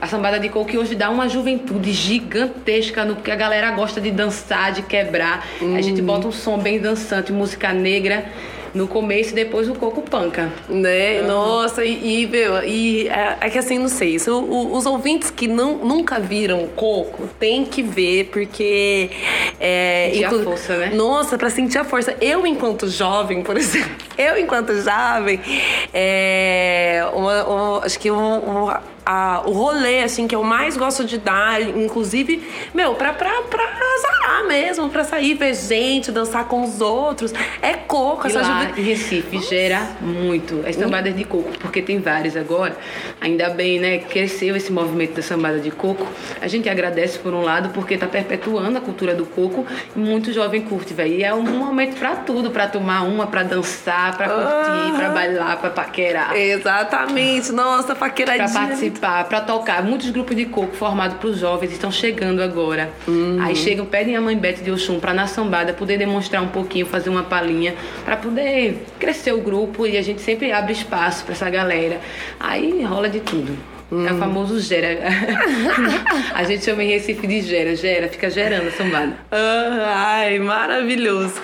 a sambada de coco, que hoje dá uma juventude gigantesca, no, porque a galera gosta de dançar, de quebrar. Hum. A gente bota um som bem dançante, música negra no começo e depois o coco panca. Né? Uhum. Nossa, e, e, meu, e é, é, que assim, não sei, o, o, os ouvintes que não, nunca viram coco tem que ver, porque. É, sentir inclu... a força, né? Nossa, pra sentir a força. Eu, enquanto jovem, por exemplo, eu, enquanto jovem, é, uma, uma, acho que um, um a, o rolê, assim, que eu mais gosto de dar, inclusive, meu, pra, pra, pra azarar mesmo, pra sair, ver gente, dançar com os outros. É coco, e essa lá, em Recife gera muito as sambadas de coco, porque tem várias agora. Ainda bem, né? Cresceu esse movimento da sambada de coco. A gente agradece por um lado, porque tá perpetuando a cultura do coco e muito jovem curte, velho. E é um momento pra tudo, pra tomar uma, pra dançar, pra curtir, pra bailar, pra paquerar. Exatamente, nossa, paqueradinha. Pra participar para tocar. Muitos grupos de coco formados para os jovens estão chegando agora. Uhum. Aí chegam, pedem a mãe Bete de Oxum para na sambada poder demonstrar um pouquinho, fazer uma palhinha, para poder crescer o grupo e a gente sempre abre espaço para essa galera. Aí rola de tudo. É o famoso gera. a gente chama em Recife de gera. Gera, fica gerando sambada. Ah, Ai, maravilhoso.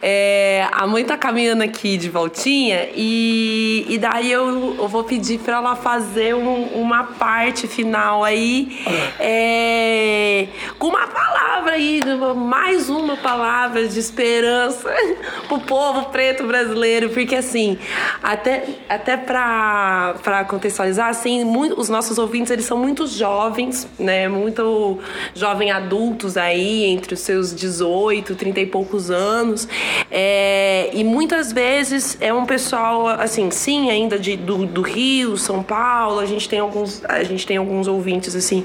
É, a mãe tá caminhando aqui de voltinha e, e daí eu, eu vou pedir pra ela fazer um- uma parte final aí é, com uma palavra aí, mais uma palavra de esperança pro povo preto brasileiro, porque assim, até, até pra, pra contextualizar, assim, muito, os nossos ouvintes, eles são muito jovens, né, muito jovem adultos aí, entre os seus 18, 30 e poucos anos, é, e muitas vezes é um pessoal, assim, sim, ainda de, do, do Rio, São Paulo, a gente tem alguns, a gente tem alguns ouvintes, assim,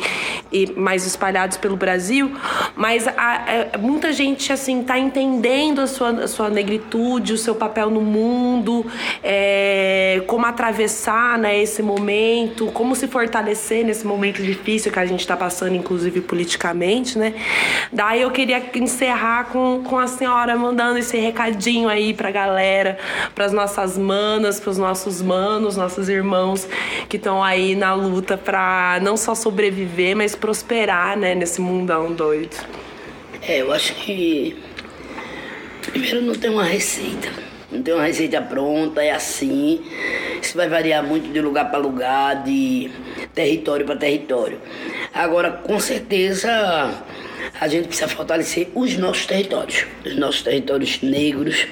e mais espalhados pelo Brasil, mas a- é, muita gente, assim, tá entendendo a sua, a sua negritude, o seu papel no mundo, é, como atravessar, né, esse momento, como se fortalecer nesse momento difícil que a gente está passando, inclusive politicamente, né? Daí eu queria encerrar com, com a senhora mandando esse recadinho aí pra galera, pras nossas manas, pros nossos manos, nossos irmãos que estão aí na luta pra não só sobreviver, mas prosperar, né, nesse mundão doido. É, eu acho que. Primeiro, não tem uma receita. Não tem uma receita pronta, é assim. Isso vai variar muito de lugar para lugar, de território para território. Agora, com certeza, a gente precisa fortalecer os nossos territórios. Os nossos territórios negros,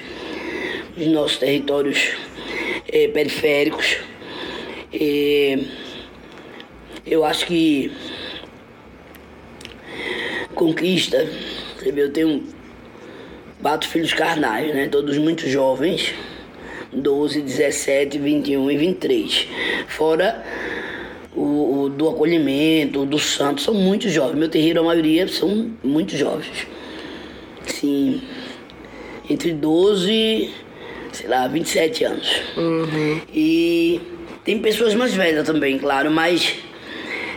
os nossos territórios eh, periféricos. Eh, eu acho que conquista, eu tenho quatro filhos carnais, né? Todos muito jovens, 12, 17, 21 e 23. Fora o, o do acolhimento, do santo, são muito jovens. Meu terreiro, a maioria são muito jovens. Sim, entre 12, sei lá, 27 anos. E tem pessoas mais velhas também, claro, mas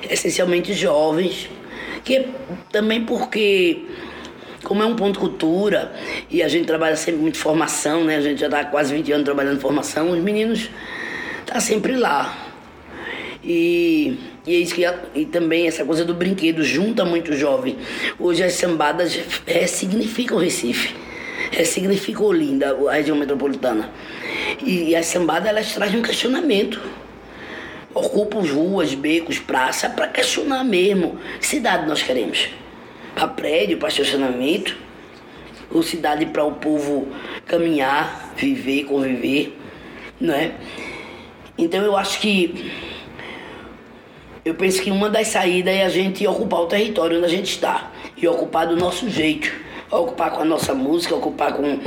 essencialmente jovens, que também porque, como é um ponto cultura e a gente trabalha sempre muito formação, né? A gente já está quase 20 anos trabalhando formação, os meninos tá sempre lá. E, e é isso que e também essa coisa do brinquedo junta muito jovem. Hoje as sambadas ressignificam Recife, ressignificam Olinda, a região metropolitana. E, e as sambadas elas trazem um questionamento ocupam ruas, becos, praça para questionar mesmo que cidade nós queremos. Para prédio, para estacionamento, ou cidade para o povo caminhar, viver, conviver, não é? Então eu acho que eu penso que uma das saídas é a gente ocupar o território onde a gente está e ocupar do nosso jeito, ocupar com a nossa música, ocupar com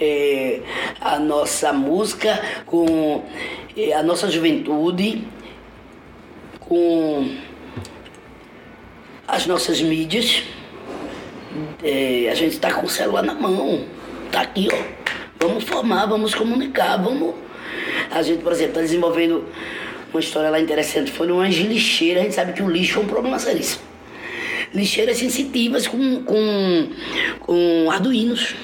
eh, a nossa música, com eh, a nossa juventude, com as nossas mídias. Eh, a gente está com o celular na mão, tá aqui, ó. Vamos formar, vamos comunicar, vamos. A gente, por exemplo, está desenvolvendo uma história lá interessante. Foram umas lixeiras, a gente sabe que o lixo é um problema seríssimo. Lixeiras sensitivas com, com, com arduinos.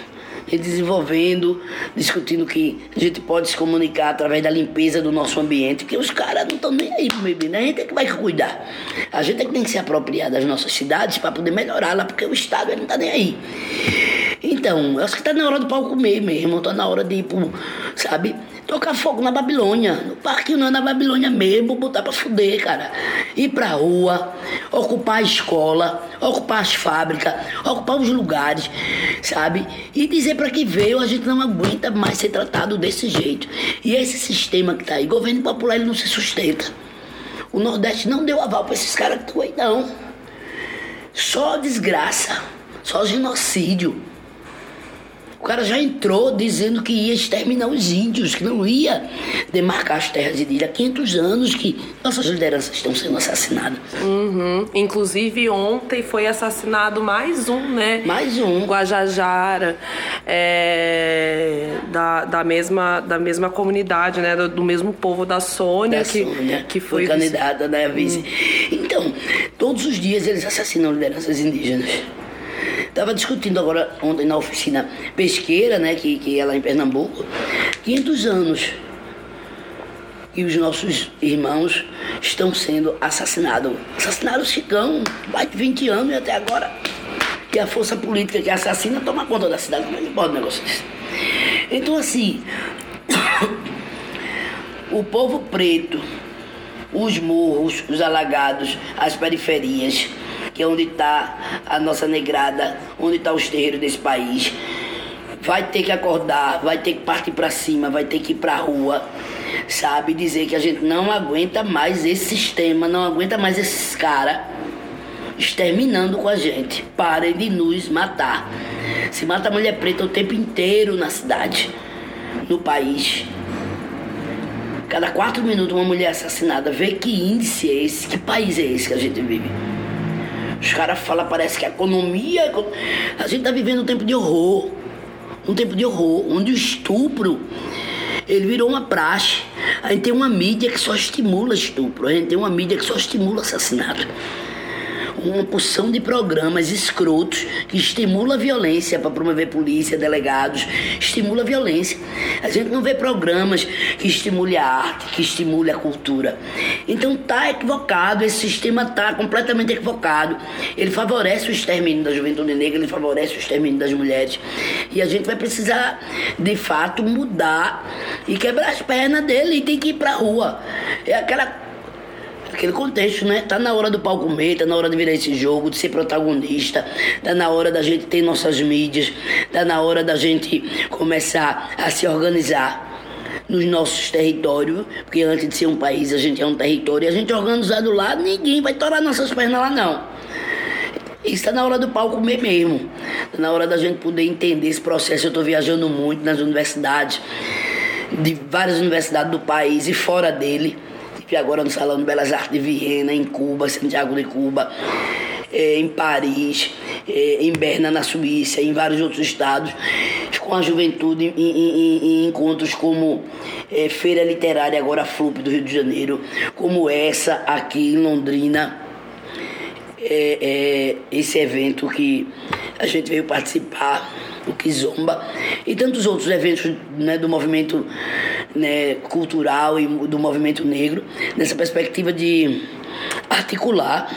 E desenvolvendo, discutindo que a gente pode se comunicar através da limpeza do nosso ambiente, porque os caras não estão nem aí pro meio ambiente, a gente é que vai cuidar. A gente é que tem que se apropriar das nossas cidades para poder melhorá-la, porque o Estado não está nem aí. Então, eu acho que tá na hora do pau comer mesmo, tá na hora de ir pro, sabe, tocar fogo na Babilônia. No parque não é na Babilônia mesmo, botar pra fuder, cara. Ir pra rua, ocupar a escola, ocupar as fábricas, ocupar os lugares, sabe? E dizer pra que veio, a gente não aguenta mais ser tratado desse jeito. E esse sistema que tá aí, governo popular, ele não se sustenta. O Nordeste não deu aval pra esses caras que estão aí, não. Só desgraça, só genocídio. O cara já entrou dizendo que ia exterminar os índios, que não ia demarcar as terras indígenas. Há 500 anos que nossas lideranças estão sendo assassinadas. Uhum. Inclusive ontem foi assassinado mais um, né? Mais um. Guajajara, é, da, da, mesma, da mesma comunidade, né? Do, do mesmo povo da Sônia, da que, Sônia, que foi, candidata da vice. Então, todos os dias eles assassinam lideranças indígenas. Estava discutindo agora ontem na oficina pesqueira, né, que, que é lá em Pernambuco, 500 anos. E os nossos irmãos estão sendo assassinados. Assassinaram o Chicão, mais de 20 anos e até agora. E a força política que assassina toma conta da cidade. Como é que pode um negócio desse? Então, assim, o povo preto, os morros, os alagados, as periferias, que é onde está a nossa negrada, onde está os terreiros desse país, vai ter que acordar, vai ter que partir para cima, vai ter que ir para a rua, sabe? Dizer que a gente não aguenta mais esse sistema, não aguenta mais esses caras exterminando com a gente. Parem de nos matar. Se mata a mulher preta o tempo inteiro na cidade, no país. Cada quatro minutos uma mulher assassinada. Vê que índice é esse, que país é esse que a gente vive. Os caras falam, parece que a economia. A gente tá vivendo um tempo de horror. Um tempo de horror, onde o estupro ele virou uma praxe. A gente tem uma mídia que só estimula estupro, a gente tem uma mídia que só estimula assassinato uma porção de programas escrotos que estimula a violência para promover polícia, delegados, estimula a violência. A gente não vê programas que estimule a arte, que estimule a cultura. Então tá equivocado, esse sistema tá completamente equivocado. Ele favorece o extermínio da juventude negra, ele favorece o extermínio das mulheres. E a gente vai precisar, de fato, mudar e quebrar as pernas dele e tem que ir pra rua. É aquela aquele contexto, né? Tá na hora do pau comer, tá na hora de virar esse jogo, de ser protagonista, tá na hora da gente ter nossas mídias, tá na hora da gente começar a se organizar nos nossos territórios, porque antes de ser um país, a gente é um território, e a gente organizado lá, ninguém vai torar nossas pernas lá não. Isso está na hora do pau comer mesmo. Está na hora da gente poder entender esse processo. Eu estou viajando muito nas universidades, de várias universidades do país e fora dele Estive agora no Salão de Belas Artes de Viena, em Cuba, Santiago de Cuba, é, em Paris, é, em Berna, na Suíça, em vários outros estados, com a juventude em, em, em encontros como é, Feira Literária, agora FLUP do Rio de Janeiro, como essa aqui em Londrina. É, é, esse evento que a gente veio participar, o Kizomba, e tantos outros eventos né, do movimento né, cultural e do movimento negro, nessa perspectiva de articular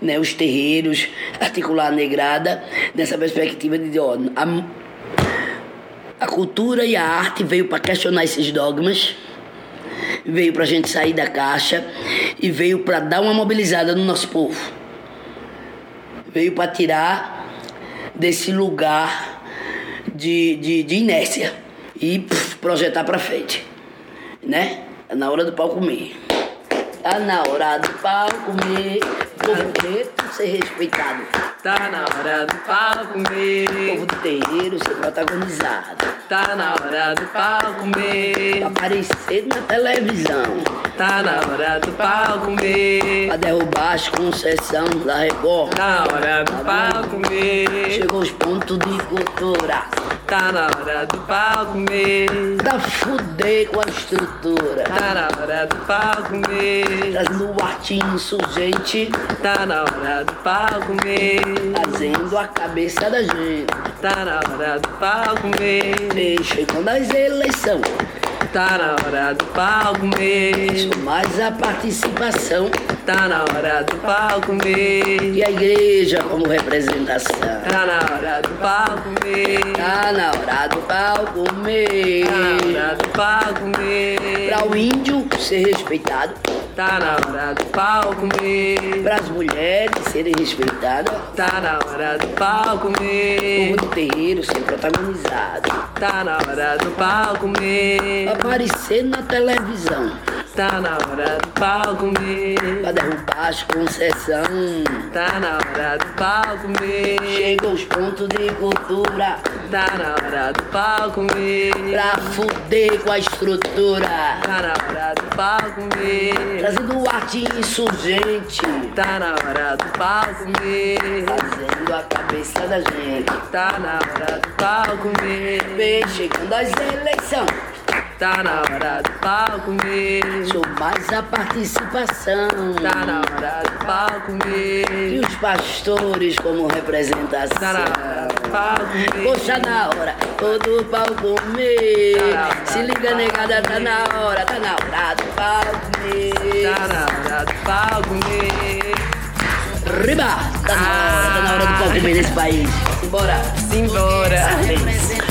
né, os terreiros, articular a negrada, nessa perspectiva de ó, a, a cultura e a arte veio para questionar esses dogmas, veio para a gente sair da caixa e veio para dar uma mobilizada no nosso povo. Veio para tirar desse lugar de, de, de inércia e pff, projetar para frente né? É na hora do pau comer. Tá na hora do pau comer, povo preto ser respeitado. Tá na hora do pau comer, povo do terreiro ser protagonizado. Tá na hora do pau comer, pra aparecer na televisão. Tá na hora do pau comer, pra derrubar as concessões da Record. Tá na hora do pau comer, chegou os pontos de cultura. Tá na hora do pau comer. Tá fuder com a estrutura. Tá na hora do pau comer. Trazendo o arte insurgente. Tá na hora do pau comer. Fazendo a cabeça da gente. Tá na hora do pau comer. E chegando as eleições. Tá na hora do pau comer. Mais a participação. Tá na hora do pau comer. E a igreja como representação. Tá na hora do pau comer. Tá na hora do pau comer. Tá na hora do pau comer. Pra o índio ser respeitado. Tá na hora do pau comer. Para as mulheres serem respeitadas. Tá na hora do pau comer. O povo do terreiro ser protagonizado. Tá na hora do pau comer. Aparecer na televisão. Tá na hora do pau comer. Pra derrubar as concessões. Tá na hora do pau comer. Chega os pontos de cultura. Tá na hora do pau comer. Pra fuder com a estrutura. Tá na hora do pau comer. Trazendo arte insurgente. Tá na hora do pau comer. Fazendo a cabeça da gente. Tá na hora do pau comer. Vem chegando as eleições. Tá na hora do pau comer. Sou mais a participação. Tá na hora do pau comer. E os pastores como representação. Tá na hora do pau comer. Poxa, na hora, todo pau comer. Se liga, negada, tá na hora, tá na hora do pau comer. Tá na hora do pau comer. Riba! Tá na hora, tá na hora do pau comer nesse país. Bora! Simbora. Representação.